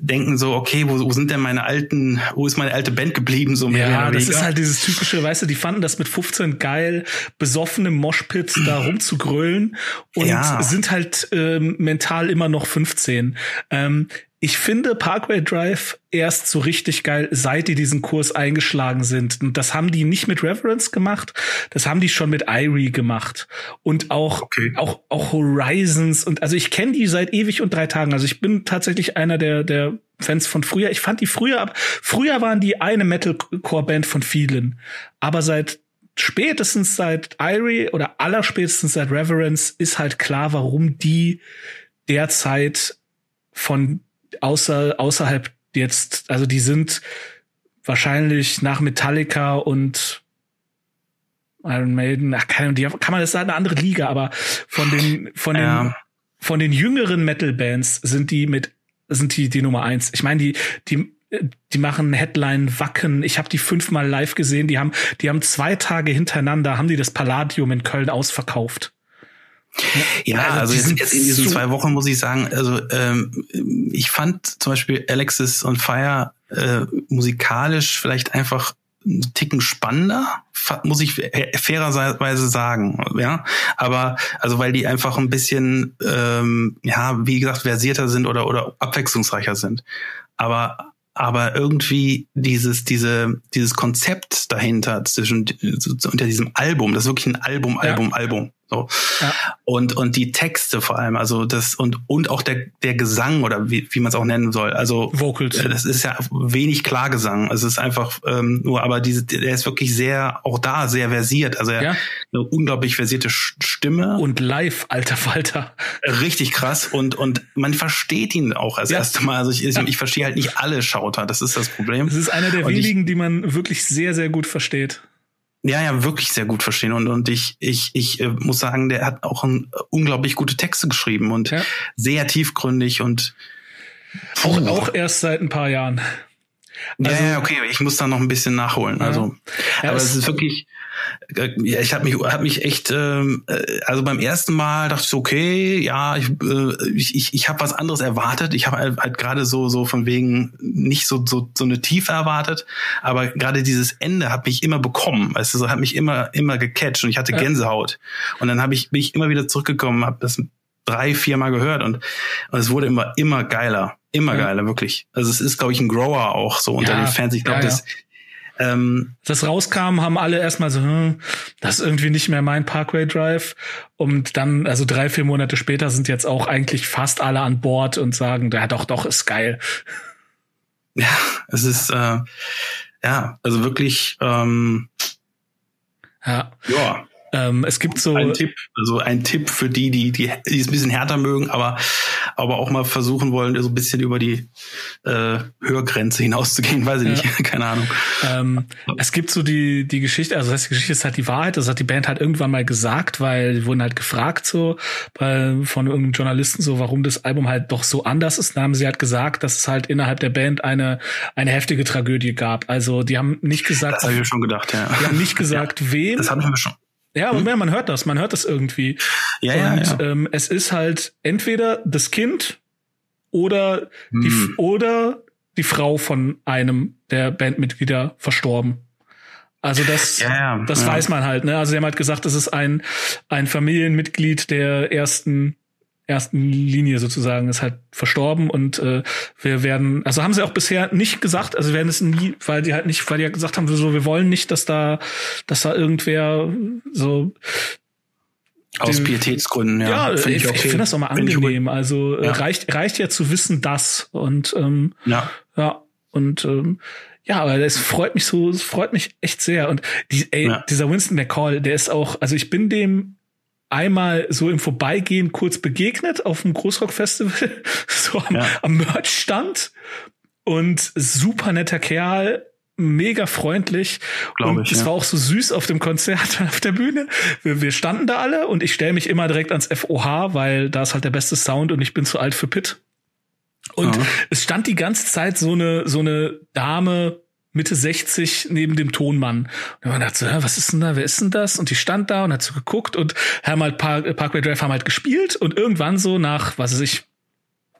denken so, okay, wo, wo sind denn meine alten, wo ist meine alte Band geblieben? So ja, das ist halt dieses typische, weißt du, die fanden das mit 15 geil, besoffene Moshpits da *clears throat* rumzugrölen und ja. sind halt ähm, mental immer noch 15. Ähm, ich finde Parkway Drive erst so richtig geil, seit die diesen Kurs eingeschlagen sind. Und das haben die nicht mit Reverence gemacht, das haben die schon mit Irie gemacht. Und auch, okay. auch, auch Horizons. Und also ich kenne die seit ewig und drei Tagen. Also ich bin tatsächlich einer der, der Fans von früher. Ich fand die früher ab, früher waren die eine Metalcore-Band von vielen. Aber seit spätestens seit Irie oder allerspätestens seit Reverence ist halt klar, warum die derzeit von außer, außerhalb jetzt, also die sind wahrscheinlich nach Metallica und Iron Maiden, ach, kann, die, kann man das sagen, eine andere Liga, aber von den, von den, ja. von den jüngeren Metal-Bands sind die mit, sind die die Nummer eins. Ich meine, die, die, die machen Headline Wacken. Ich habe die fünfmal live gesehen. Die haben, die haben zwei Tage hintereinander haben die das Palladium in Köln ausverkauft. Ja, also, also jetzt, jetzt in diesen zwei Wochen muss ich sagen, also ähm, ich fand zum Beispiel Alexis on Fire äh, musikalisch vielleicht einfach einen Ticken spannender, muss ich fairerweise sagen, ja. Aber also weil die einfach ein bisschen, ähm, ja, wie gesagt, versierter sind oder oder abwechslungsreicher sind. Aber aber irgendwie dieses diese dieses Konzept dahinter zwischen unter diesem Album, das ist wirklich ein Album, Album, ja. Album. So. Ja. Und, und die Texte vor allem, also das und, und auch der, der Gesang oder wie, wie man es auch nennen soll. Also Vocals. Äh, das ist ja wenig Klargesang. Es ist einfach ähm, nur, aber diese, der ist wirklich sehr, auch da sehr versiert. Also er ja. eine unglaublich versierte Stimme. Und live, alter Falter. Richtig krass. Und, und man versteht ihn auch als ja. erstes Mal. Also ich, ich, ich verstehe halt nicht alle Schauter. Das ist das Problem. Das ist einer der und wenigen, ich, die man wirklich sehr, sehr gut versteht ja, ja, wirklich sehr gut verstehen. Und, und ich, ich, ich äh, muss sagen, der hat auch ein, äh, unglaublich gute Texte geschrieben und ja. sehr tiefgründig und auch, auch erst seit ein paar Jahren. Also, ja, ja, okay, ich muss da noch ein bisschen nachholen. Also, ja, aber es ist wirklich, ja, ich habe mich, hab mich echt, ähm, äh, also beim ersten Mal dachte ich so, okay, ja, ich, äh, ich, ich, ich habe was anderes erwartet. Ich habe halt, halt gerade so, so von wegen nicht so, so, so eine Tiefe erwartet, aber gerade dieses Ende hat mich immer bekommen. Weißt du, so hat mich immer, immer gecatcht und ich hatte Gänsehaut. Und dann habe ich, bin ich immer wieder zurückgekommen, habe das drei, vier Mal gehört und, und es wurde immer, immer geiler. Immer ja. geiler, wirklich. Also es ist, glaube ich, ein Grower auch so unter ja, den Fans. Ich glaube, ja, das ähm, das rauskam, haben alle erstmal so, hm, das ist irgendwie nicht mehr mein Parkway Drive. Und dann, also drei, vier Monate später sind jetzt auch eigentlich fast alle an Bord und sagen, ja doch, doch, ist geil. Ja, es ist, äh, ja, also wirklich, ähm, ja. ja. Ähm, es gibt so ein Tipp, also ein Tipp für die, die, die, die es ein bisschen härter mögen, aber, aber auch mal versuchen wollen, so ein bisschen über die äh, Hörgrenze hinauszugehen, weiß ich ja. nicht, *laughs* keine Ahnung. Ähm, es gibt so die, die Geschichte, also das heißt, die Geschichte ist halt die Wahrheit, das hat die Band halt irgendwann mal gesagt, weil die wurden halt gefragt so bei, von irgendeinem Journalisten so, warum das Album halt doch so anders ist. Dann haben sie halt gesagt, dass es halt innerhalb der Band eine, eine heftige Tragödie gab. Also die haben nicht gesagt. Das habe ich mir schon gedacht, ja. Die haben nicht *laughs* gesagt, ja, wem. Das ich mir schon. Ja, aber hm? man hört das, man hört das irgendwie. Ja, ja, Und, ja. Ähm, es ist halt entweder das Kind oder hm. die oder die Frau von einem der Bandmitglieder verstorben. Also das, ja, ja, das ja. weiß man halt. Ne? Also sie haben halt gesagt, es ist ein ein Familienmitglied der ersten ersten Linie sozusagen ist halt verstorben und äh, wir werden, also haben sie auch bisher nicht gesagt, also werden es nie, weil die halt nicht, weil die ja gesagt haben, so wir wollen nicht, dass da, dass da irgendwer so aus den, Pietätsgründen, ja. Ja, find ich, okay. ich finde das auch mal angenehm. Also äh, ja. reicht reicht ja zu wissen, dass und ähm, ja, ja und ähm, ja, aber es freut mich so, es freut mich echt sehr. Und die, ey, ja. dieser Winston McCall, der ist auch, also ich bin dem einmal so im Vorbeigehen kurz begegnet auf dem Großrock-Festival, *laughs* so am, ja. am Merch-Stand. Und super netter Kerl, mega freundlich. Glaube und ich, es ja. war auch so süß auf dem Konzert *laughs* auf der Bühne. Wir, wir standen da alle und ich stelle mich immer direkt ans FOH, weil da ist halt der beste Sound und ich bin zu alt für Pit. Und ja. es stand die ganze Zeit so eine, so eine Dame Mitte 60 neben dem Tonmann. Und man dachte so, was ist denn da, wer ist denn das? Und die stand da und hat so geguckt und haben halt Park, Parkway Drive haben halt gespielt und irgendwann so nach, was weiß ich,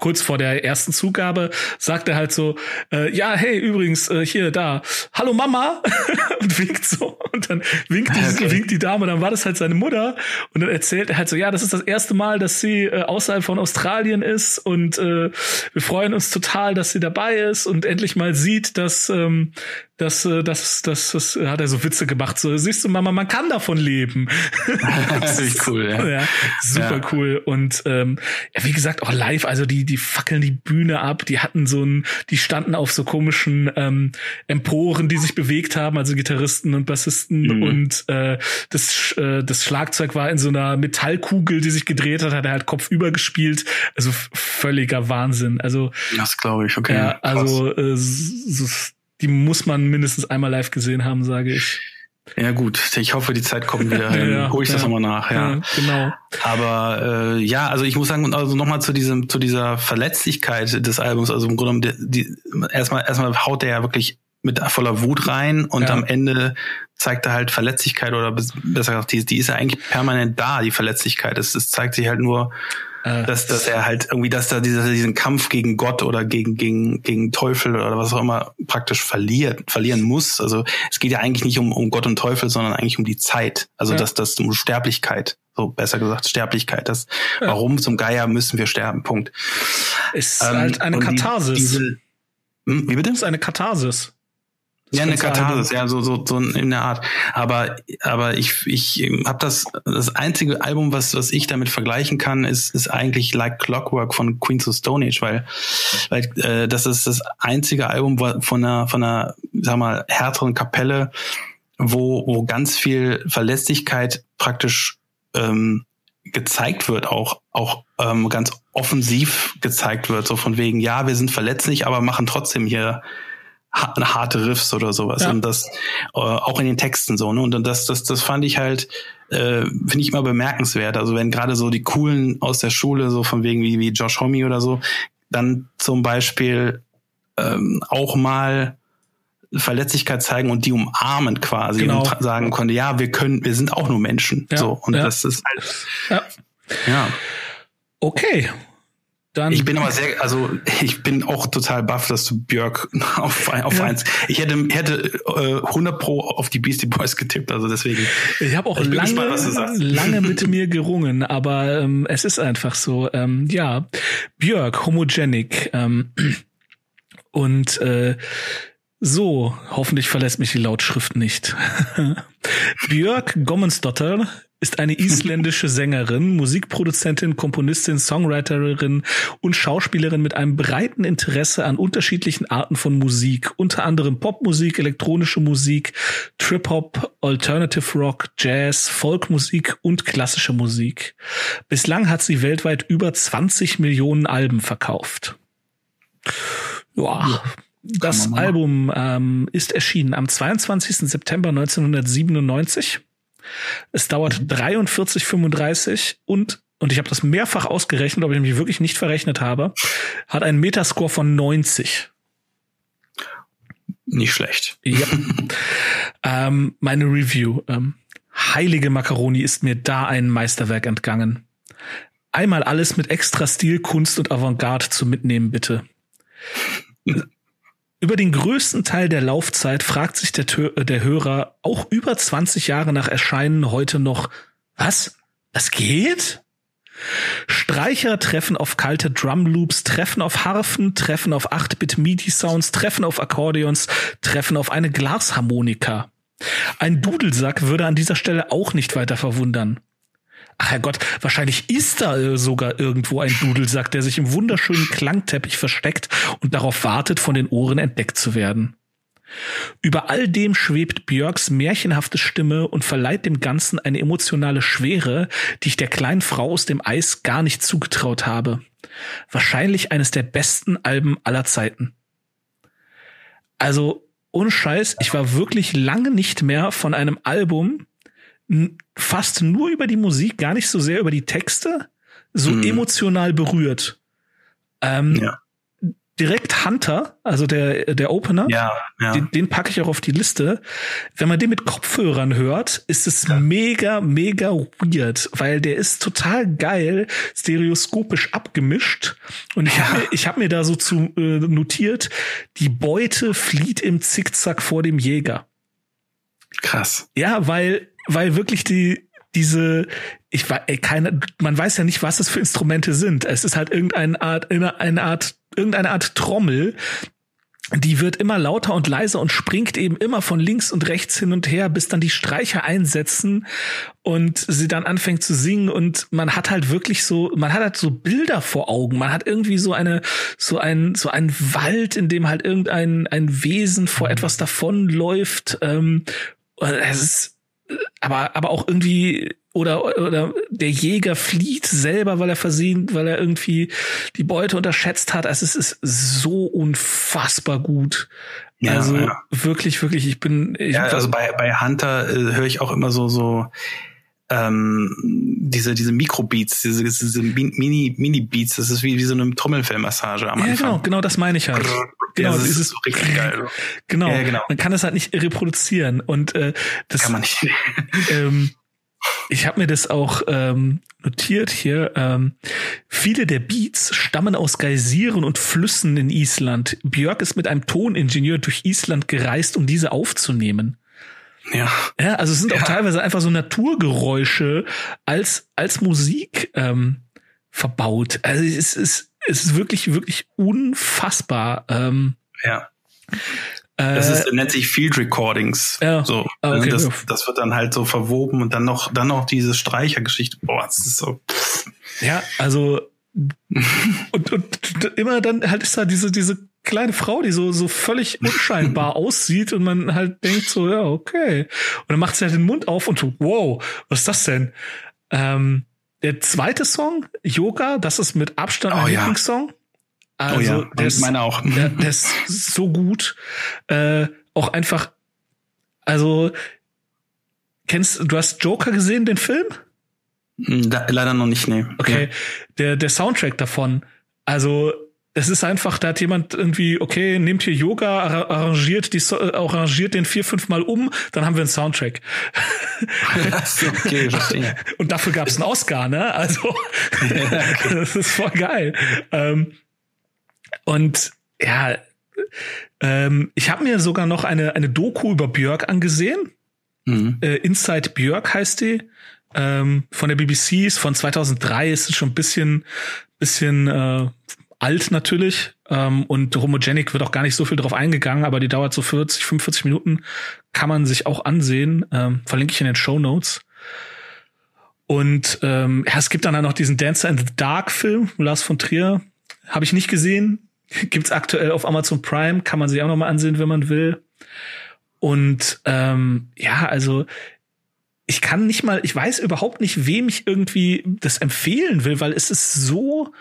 kurz vor der ersten Zugabe sagt er halt so, äh, ja, hey, übrigens, äh, hier, da, hallo Mama. *laughs* Und winkt so. Und dann winkt die, okay. winkt die Dame, dann war das halt seine Mutter. Und dann erzählt er halt so, ja, das ist das erste Mal, dass sie äh, außerhalb von Australien ist. Und äh, wir freuen uns total, dass sie dabei ist. Und endlich mal sieht, dass ähm, das, äh, das, das, das hat er so Witze gemacht. So, siehst du, Mama, man kann davon leben. *laughs* das ist cool, ja. ja super ja. cool. Und ähm, ja, wie gesagt, auch live, also die, die fackeln die Bühne ab, die hatten so ein, die standen auf so komischen ähm, Emporen, die sich bewegt haben, also Gitarristen und Bassisten. Mhm. Und äh, das, äh, das Schlagzeug war in so einer Metallkugel, die sich gedreht hat, hat er halt kopfüber gespielt. Also völliger Wahnsinn. Also das glaube ich, okay. Ja, also äh, so, die muss man mindestens einmal live gesehen haben, sage ich. Ja gut, ich hoffe, die Zeit kommt wieder. *laughs* Dann ja, hole ich ja, das nochmal nach. Ja. ja, genau. Aber äh, ja, also ich muss sagen, also nochmal zu diesem, zu dieser Verletzlichkeit des Albums. Also im Grunde genommen, die, die, erstmal, erstmal haut der ja wirklich mit voller Wut rein und ja. am Ende zeigt er halt Verletzlichkeit oder besser gesagt, die, die ist ja eigentlich permanent da, die Verletzlichkeit. Es, es zeigt sich halt nur äh, dass, dass er halt irgendwie, dass da dieser, diesen Kampf gegen Gott oder gegen, gegen, gegen Teufel oder was auch immer praktisch verliert, verlieren muss. Also es geht ja eigentlich nicht um, um Gott und Teufel, sondern eigentlich um die Zeit. Also ja. dass das um Sterblichkeit. So besser gesagt, Sterblichkeit. Das, ja. Warum zum Geier müssen wir sterben? Punkt. Ist ähm, halt eine Katharsis. Die, diese, hm, wie bitte? Ist eine Katharsis. Ja, eine Katharsis, ja, so, so, so in der Art. Aber, aber ich, ich habe das, das einzige Album, was, was ich damit vergleichen kann, ist, ist eigentlich Like Clockwork von Queens of Stone Age, weil, weil äh, das ist das einzige Album von einer, von einer, sag mal, härteren Kapelle, wo, wo ganz viel Verlässlichkeit praktisch ähm, gezeigt wird, auch, auch ähm, ganz offensiv gezeigt wird, so von wegen, ja, wir sind verletzlich, aber machen trotzdem hier harte Riffs oder sowas. Ja. Und das äh, auch in den Texten so, ne? Und das, das, das fand ich halt, äh, finde ich immer bemerkenswert. Also wenn gerade so die coolen aus der Schule, so von wegen wie, wie Josh Homme oder so, dann zum Beispiel ähm, auch mal Verletzlichkeit zeigen und die umarmen quasi genau. und sagen konnte, ja, wir können, wir sind auch nur Menschen. Ja, so. Und ja. das ist halt. Ja. ja. Okay. Dann ich bin aber sehr, also ich bin auch total baff, dass du Björk *laughs* auf, auf ja. eins. Ich hätte, hätte äh, 100 pro auf die Beastie Boys getippt, also deswegen. Ich habe auch ich lange, gespannt, lange *laughs* mit mir gerungen, aber ähm, es ist einfach so. Ähm, ja, Björk, Homogenic ähm, *clears throat* und äh, so, hoffentlich verlässt mich die Lautschrift nicht. *laughs* Björk Gommensdotter ist eine isländische Sängerin, Musikproduzentin, Komponistin, Songwriterin und Schauspielerin mit einem breiten Interesse an unterschiedlichen Arten von Musik, unter anderem Popmusik, elektronische Musik, Trip-Hop, Alternative Rock, Jazz, Folkmusik und klassische Musik. Bislang hat sie weltweit über 20 Millionen Alben verkauft. Ja, das Album ähm, ist erschienen am 22. September 1997 es dauert mhm. 43,35 und und ich habe das mehrfach ausgerechnet, ob ich mich wirklich nicht verrechnet habe, hat einen Metascore von 90. Nicht schlecht. Ja. *laughs* ähm, meine Review. Ähm, Heilige Macaroni ist mir da ein Meisterwerk entgangen. Einmal alles mit extra Stil, Kunst und Avantgarde zu mitnehmen, bitte. *laughs* Über den größten Teil der Laufzeit fragt sich der, äh, der Hörer auch über 20 Jahre nach Erscheinen heute noch, was? Das geht? Streicher treffen auf kalte Drumloops, treffen auf Harfen, treffen auf 8-Bit MIDI-Sounds, treffen auf Akkordeons, treffen auf eine Glasharmonika. Ein Dudelsack würde an dieser Stelle auch nicht weiter verwundern. Ach Herrgott, wahrscheinlich ist da äh, sogar irgendwo ein Dudelsack, der sich im wunderschönen Klangteppich versteckt und darauf wartet, von den Ohren entdeckt zu werden. Über all dem schwebt Björks märchenhafte Stimme und verleiht dem Ganzen eine emotionale Schwere, die ich der kleinen Frau aus dem Eis gar nicht zugetraut habe. Wahrscheinlich eines der besten Alben aller Zeiten. Also, ohne Scheiß, ich war wirklich lange nicht mehr von einem Album, fast nur über die Musik, gar nicht so sehr über die Texte, so mhm. emotional berührt. Ähm, ja. Direkt Hunter, also der, der Opener, ja, ja. Den, den packe ich auch auf die Liste. Wenn man den mit Kopfhörern hört, ist es mega, mega weird, weil der ist total geil, stereoskopisch abgemischt. Und ich habe mir, ich hab mir da so zu äh, notiert, die Beute flieht im Zickzack vor dem Jäger. Krass. Ja, weil weil wirklich die diese ich war ey, keine man weiß ja nicht was das für Instrumente sind es ist halt irgendeine Art eine Art irgendeine Art Trommel die wird immer lauter und leiser und springt eben immer von links und rechts hin und her, bis dann die Streicher einsetzen und sie dann anfängt zu singen und man hat halt wirklich so, man hat halt so Bilder vor Augen. Man hat irgendwie so eine, so ein, so ein Wald, in dem halt irgendein ein Wesen vor etwas davonläuft. Ähm, es ist aber, aber auch irgendwie oder, oder der Jäger flieht selber, weil er versehen, weil er irgendwie die Beute unterschätzt hat. Also es ist so unfassbar gut. Ja, also ja. wirklich, wirklich, ich bin. Ich ja, also bei, bei Hunter äh, höre ich auch immer so, so ähm, diese, diese Mikrobeats, diese, diese Mini, Mini-Beats, das ist wie, wie so eine Trommelfellmassage am Anfang. Ja, genau, genau das meine ich halt. Genau, das ist so richtig *laughs* geil. Genau, ja, genau, man kann es halt nicht reproduzieren und äh, das kann man nicht. *laughs* ähm, ich habe mir das auch ähm, notiert hier. Ähm, viele der Beats stammen aus Geysiren und Flüssen in Island. Björk ist mit einem Toningenieur durch Island gereist, um diese aufzunehmen. Ja. Ja, also es sind ja. auch teilweise einfach so Naturgeräusche als, als Musik ähm, verbaut. Also es ist, es ist wirklich, wirklich unfassbar. Ähm, ja. Das ist, äh, nennt sich Field Recordings. Ja. So. Ah, also okay. das, das wird dann halt so verwoben und dann noch, dann noch diese Streichergeschichte. Boah, das ist so. Ja, also und, und immer dann halt ist da diese, diese kleine Frau, die so, so völlig *laughs* unscheinbar aussieht und man halt denkt so, ja, okay. Und dann macht sie halt den Mund auf und so, wow, was ist das denn? Ähm, der zweite Song, Yoga, das ist mit Abstand mein oh, Lieblingssong. Also, oh ja, der ist, meine auch. Der, der ist so gut. Äh, auch einfach, also, kennst du hast Joker gesehen, den Film? Hm, da, leider noch nicht, nee. Okay. Ja. Der, der Soundtrack davon, also es ist einfach, da hat jemand irgendwie, okay, nehmt hier Yoga, arrangiert die, äh, arrangiert den vier, fünf Mal um, dann haben wir einen Soundtrack. *laughs* okay. Und dafür gab es einen Oscar, ne? Also, *laughs* das ist voll geil. Ähm, und ja, ähm, ich habe mir sogar noch eine, eine Doku über Björk angesehen. Mhm. Äh, Inside Björk heißt die. Ähm, von der BBC ist von 2003, ist schon ein bisschen, bisschen äh, alt natürlich ähm, und Homogenic wird auch gar nicht so viel drauf eingegangen, aber die dauert so 40, 45 Minuten, kann man sich auch ansehen, ähm, verlinke ich in den Show Notes. Und ähm, es gibt dann noch diesen Dancer in the Dark Film, Lars von Trier. Habe ich nicht gesehen. *laughs* Gibt's aktuell auf Amazon Prime, kann man sich auch noch mal ansehen, wenn man will. Und ähm, ja, also ich kann nicht mal, ich weiß überhaupt nicht, wem ich irgendwie das empfehlen will, weil es ist so,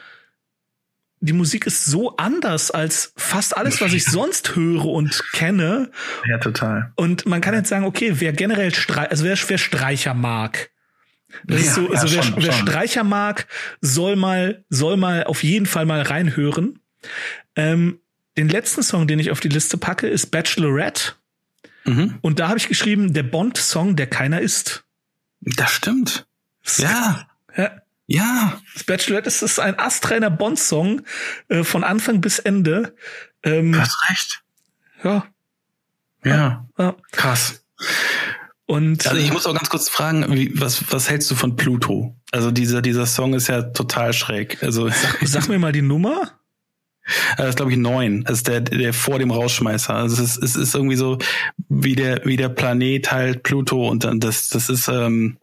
die Musik ist so anders als fast alles, was ich sonst höre und kenne. Ja, total. Und man kann jetzt sagen, okay, wer generell Streich, also wer, wer Streicher mag, das ja, ist so, also ja, wer, schon, wer schon. Streicher mag, soll mal, soll mal auf jeden Fall mal reinhören. Ähm, den letzten Song, den ich auf die Liste packe, ist Bachelorette. Mhm. Und da habe ich geschrieben, der Bond-Song, der keiner ist. Das stimmt. Ja. ja. Ja. Das Bachelorette ist, ist ein astreiner Bond-Song äh, von Anfang bis Ende. Ähm, du hast recht. Ja. Ja. ja. Krass. Und, also ich muss auch ganz kurz fragen, wie, was, was hältst du von Pluto? Also dieser, dieser Song ist ja total schräg. Also sag, *laughs* sag mir mal die Nummer. Das ist, glaube ich, neun. Das ist der, der vor dem Rausschmeißer. Also es ist, es ist irgendwie so, wie der, wie der Planet halt Pluto und dann das, das ist, ähm,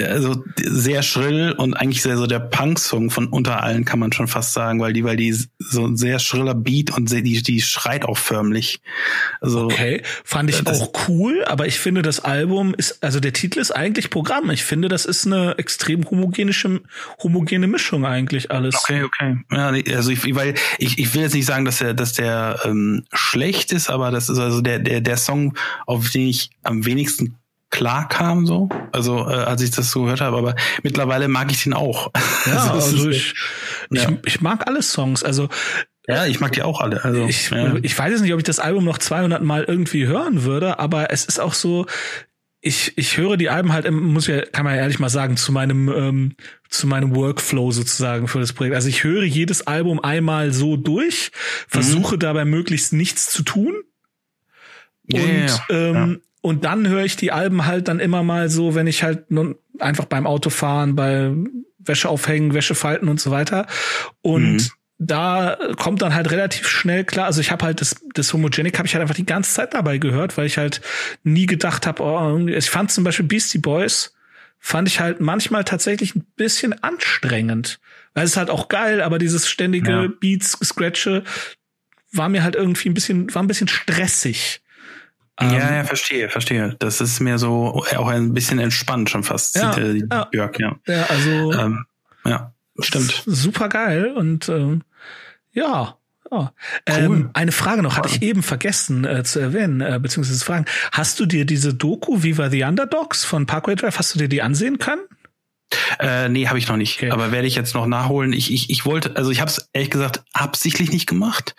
also sehr schrill und eigentlich sehr so der Punk-Song von unter allen kann man schon fast sagen, weil die, weil die so ein sehr schriller Beat und die, die schreit auch förmlich. Also, okay, fand ich auch cool, aber ich finde das Album ist, also der Titel ist eigentlich Programm. Ich finde, das ist eine extrem homogenische, homogene Mischung eigentlich alles. Okay, okay. Ja, also ich, weil ich, ich will jetzt nicht sagen, dass der, dass der ähm, schlecht ist, aber das ist also der, der, der Song, auf den ich am wenigsten klar kam so, also äh, als ich das so gehört habe, aber mittlerweile mag ich den auch. Ja, *laughs* also, also ich, ja. ich, ich mag alle Songs, also ja, ich mag die auch alle. Also, ich, ja. ich weiß jetzt nicht, ob ich das Album noch 200 Mal irgendwie hören würde, aber es ist auch so, ich, ich höre die Alben halt, muss ja, kann man ja ehrlich mal sagen, zu meinem, ähm, zu meinem Workflow sozusagen für das Projekt. Also ich höre jedes Album einmal so durch, versuche mhm. dabei möglichst nichts zu tun. Und yeah, ähm, und dann höre ich die Alben halt dann immer mal so, wenn ich halt nun einfach beim Autofahren, bei Wäsche aufhängen, Wäsche falten und so weiter. Und mhm. da kommt dann halt relativ schnell klar, also ich habe halt das, das Homogenic habe ich halt einfach die ganze Zeit dabei gehört, weil ich halt nie gedacht habe, oh, ich fand zum Beispiel Beastie Boys, fand ich halt manchmal tatsächlich ein bisschen anstrengend. Weil es ist halt auch geil, aber dieses ständige ja. Beats, Scratche war mir halt irgendwie ein bisschen, war ein bisschen stressig. Ähm, ja, ja, verstehe, verstehe. Das ist mir so auch ein bisschen entspannt schon fast. Ja, die ja. Björk, ja. Ja, also ähm, ja, stimmt. Super geil und ähm, ja. Ja. Ähm, cool. Ähm, eine Frage noch, hatte ich eben vergessen äh, zu erwähnen, äh, beziehungsweise zu fragen. Hast du dir diese Doku Viva the Underdogs von Parkway Drive, hast du dir die ansehen können? Äh, nee, habe ich noch nicht. Okay. Aber werde ich jetzt noch nachholen. Ich, ich, ich wollte, also ich habe es ehrlich gesagt absichtlich nicht gemacht,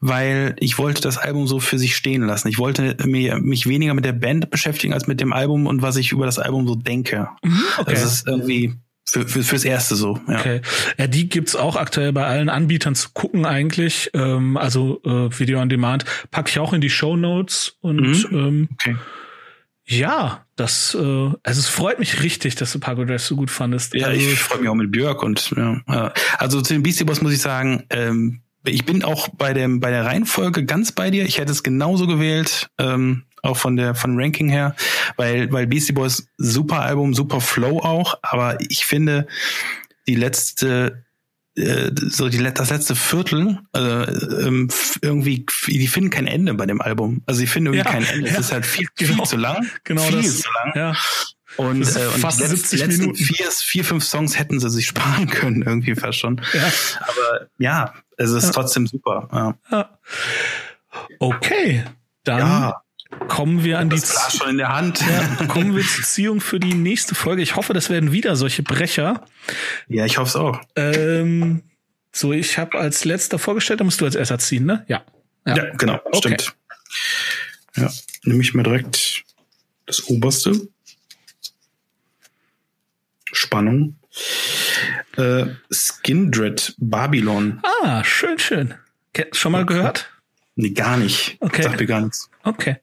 weil ich wollte das Album so für sich stehen lassen. Ich wollte mir, mich weniger mit der Band beschäftigen als mit dem Album und was ich über das Album so denke. Mhm, okay. Das ist irgendwie für, für, fürs Erste so. Ja. Okay. Ja, die gibt's auch aktuell bei allen Anbietern zu gucken eigentlich. Ähm, also äh, Video on Demand packe ich auch in die Show Notes und mhm. ähm, okay. Ja, das, äh, also es freut mich richtig, dass du Pago Drive so gut fandest. Ja, also, ich freue mich auch mit Björk und ja. Also zu den Beastie Boys muss ich sagen, ähm, ich bin auch bei dem bei der Reihenfolge ganz bei dir. Ich hätte es genauso gewählt, ähm, auch von der von Ranking her, weil weil Beastie Boys super Album, super Flow auch, aber ich finde die letzte so die, das letzte Viertel äh, ähm, irgendwie, die finden kein Ende bei dem Album. Also sie finden irgendwie ja, kein Ende. Ja, es ist halt viel, genau, viel zu lang. Genau viel das, zu lang. Ja. Und, äh, und fast die letzten, 70 letzten vier, vier, fünf Songs hätten sie sich *laughs* sparen können, irgendwie fast schon. Ja. Aber ja, es ist trotzdem super. Ja. Okay, dann kommen wir an das die Glas schon in der Hand. Ja, kommen wir zur Ziehung für die nächste Folge. Ich hoffe, das werden wieder solche Brecher. Ja, ich hoffe es auch. Ähm, so, ich habe als letzter vorgestellt, da musst du als erster ziehen, ne? Ja. Ja, ja genau, okay. stimmt. Ja, nehme ich mir direkt das oberste. Spannung. Äh, Skindred Babylon. Ah, schön, schön. Schon mal okay. gehört? Nee, gar nicht. Okay. Sagt mir gar nichts. Okay.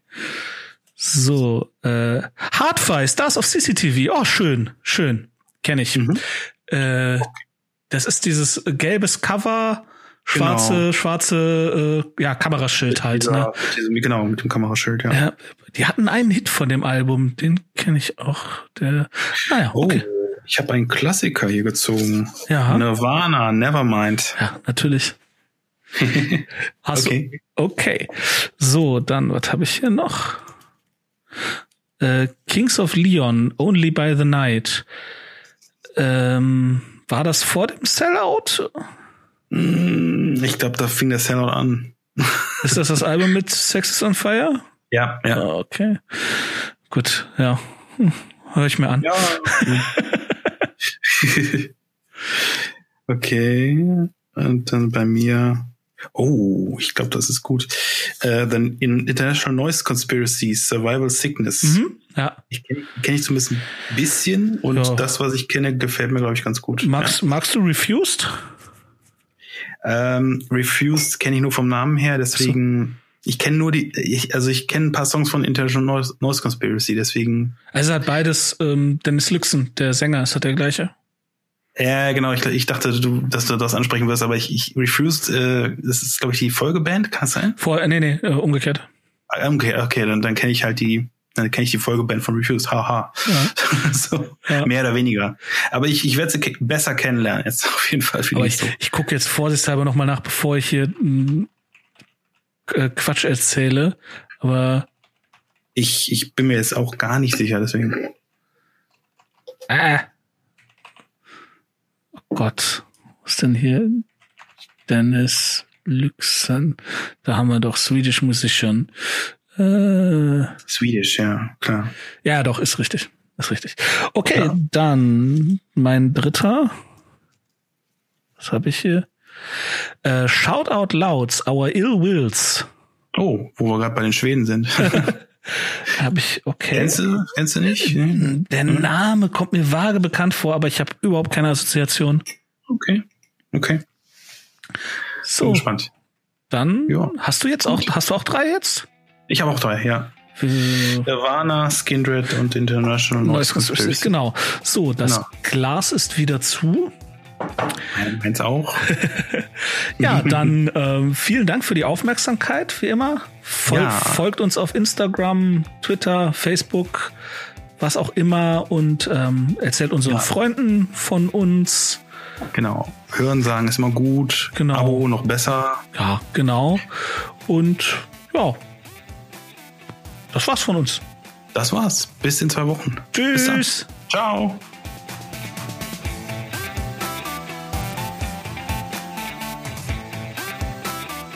So, äh, Hardfire, Stars of CCTV. Oh, schön, schön. Kenne ich. Mhm. Äh, das ist dieses gelbes Cover, schwarze, genau. schwarze, äh, ja, Kameraschild halt, dieser, ne? Diese, genau, mit dem Kameraschild, ja. ja. Die hatten einen Hit von dem Album, den kenne ich auch. Der, naja, oh, okay. Ich habe einen Klassiker hier gezogen. Ja. Nirvana, Nevermind. Ja, natürlich. Hast okay. du? Okay. So, dann, was habe ich hier noch? Äh, Kings of Leon, Only by the Night. Ähm, war das vor dem Sellout? Mm, ich glaube, da fing der Sellout an. *laughs* Ist das das Album mit Sex is on Fire? Ja, ja. Ah, okay. Gut, ja. Hm, Hör ich mir an. Ja. *laughs* *laughs* okay. Und dann bei mir. Oh, ich glaube, das ist gut. Äh, dann in International Noise Conspiracy, Survival Sickness. Mhm, ja. Ich kenne kenn ich zumindest ein bisschen und ja. das, was ich kenne, gefällt mir, glaube ich, ganz gut. Magst, ja. magst du Refused? Ähm, Refused kenne ich nur vom Namen her, deswegen. So. Ich kenne nur die, ich, also ich kenne ein paar Songs von International Noise, Noise Conspiracy, deswegen. Also hat beides, ähm, Dennis Lüxen, der Sänger, ist hat der gleiche. Ja, genau. Ich, ich dachte, du, dass du das ansprechen wirst, aber ich, ich Refused, äh, das ist, glaube ich, die Folgeband, kann es sein? Vor, nee, nee, äh, umgekehrt. Ah, okay, okay, dann, dann kenne ich halt die, dann kenne ich die Folgeband von Refused, haha. Ja. *laughs* so, ja. Mehr oder weniger. Aber ich, ich werde sie besser kennenlernen, jetzt *laughs* auf jeden Fall. Aber ich, so. ich gucke jetzt vorsichtshalber nochmal nach, bevor ich hier mh, äh, Quatsch erzähle. Aber ich, ich bin mir jetzt auch gar nicht sicher, deswegen. Ah. Gott, was ist denn hier? Dennis Luxen. Da haben wir doch Swedish Musician. Äh, Swedish, ja, klar. Ja, doch, ist richtig. Ist richtig. Okay, ja. dann mein dritter. Was habe ich hier? Äh, Shout Out Louds, Our Ill Wills. Oh, wo wir gerade bei den Schweden sind. *laughs* *laughs* habe ich, okay. Kennst du, kennst du nicht? Der hm? Name kommt mir vage bekannt vor, aber ich habe überhaupt keine Assoziation. Okay, okay. So. Bin gespannt. Dann ja. hast du jetzt auch, hast du auch drei jetzt? Ich habe auch drei, ja. Nirvana, Skindred und International Noise Conspiracy. Genau. So, das genau. Glas ist wieder zu. Meins auch. *laughs* ja, dann ähm, vielen Dank für die Aufmerksamkeit, wie immer. Fol ja. Folgt uns auf Instagram, Twitter, Facebook, was auch immer und ähm, erzählt unseren ja. Freunden von uns. Genau. Hören sagen ist immer gut. Genau. Abo noch besser. Ja, genau. Und ja, das war's von uns. Das war's. Bis in zwei Wochen. Tschüss. Ciao.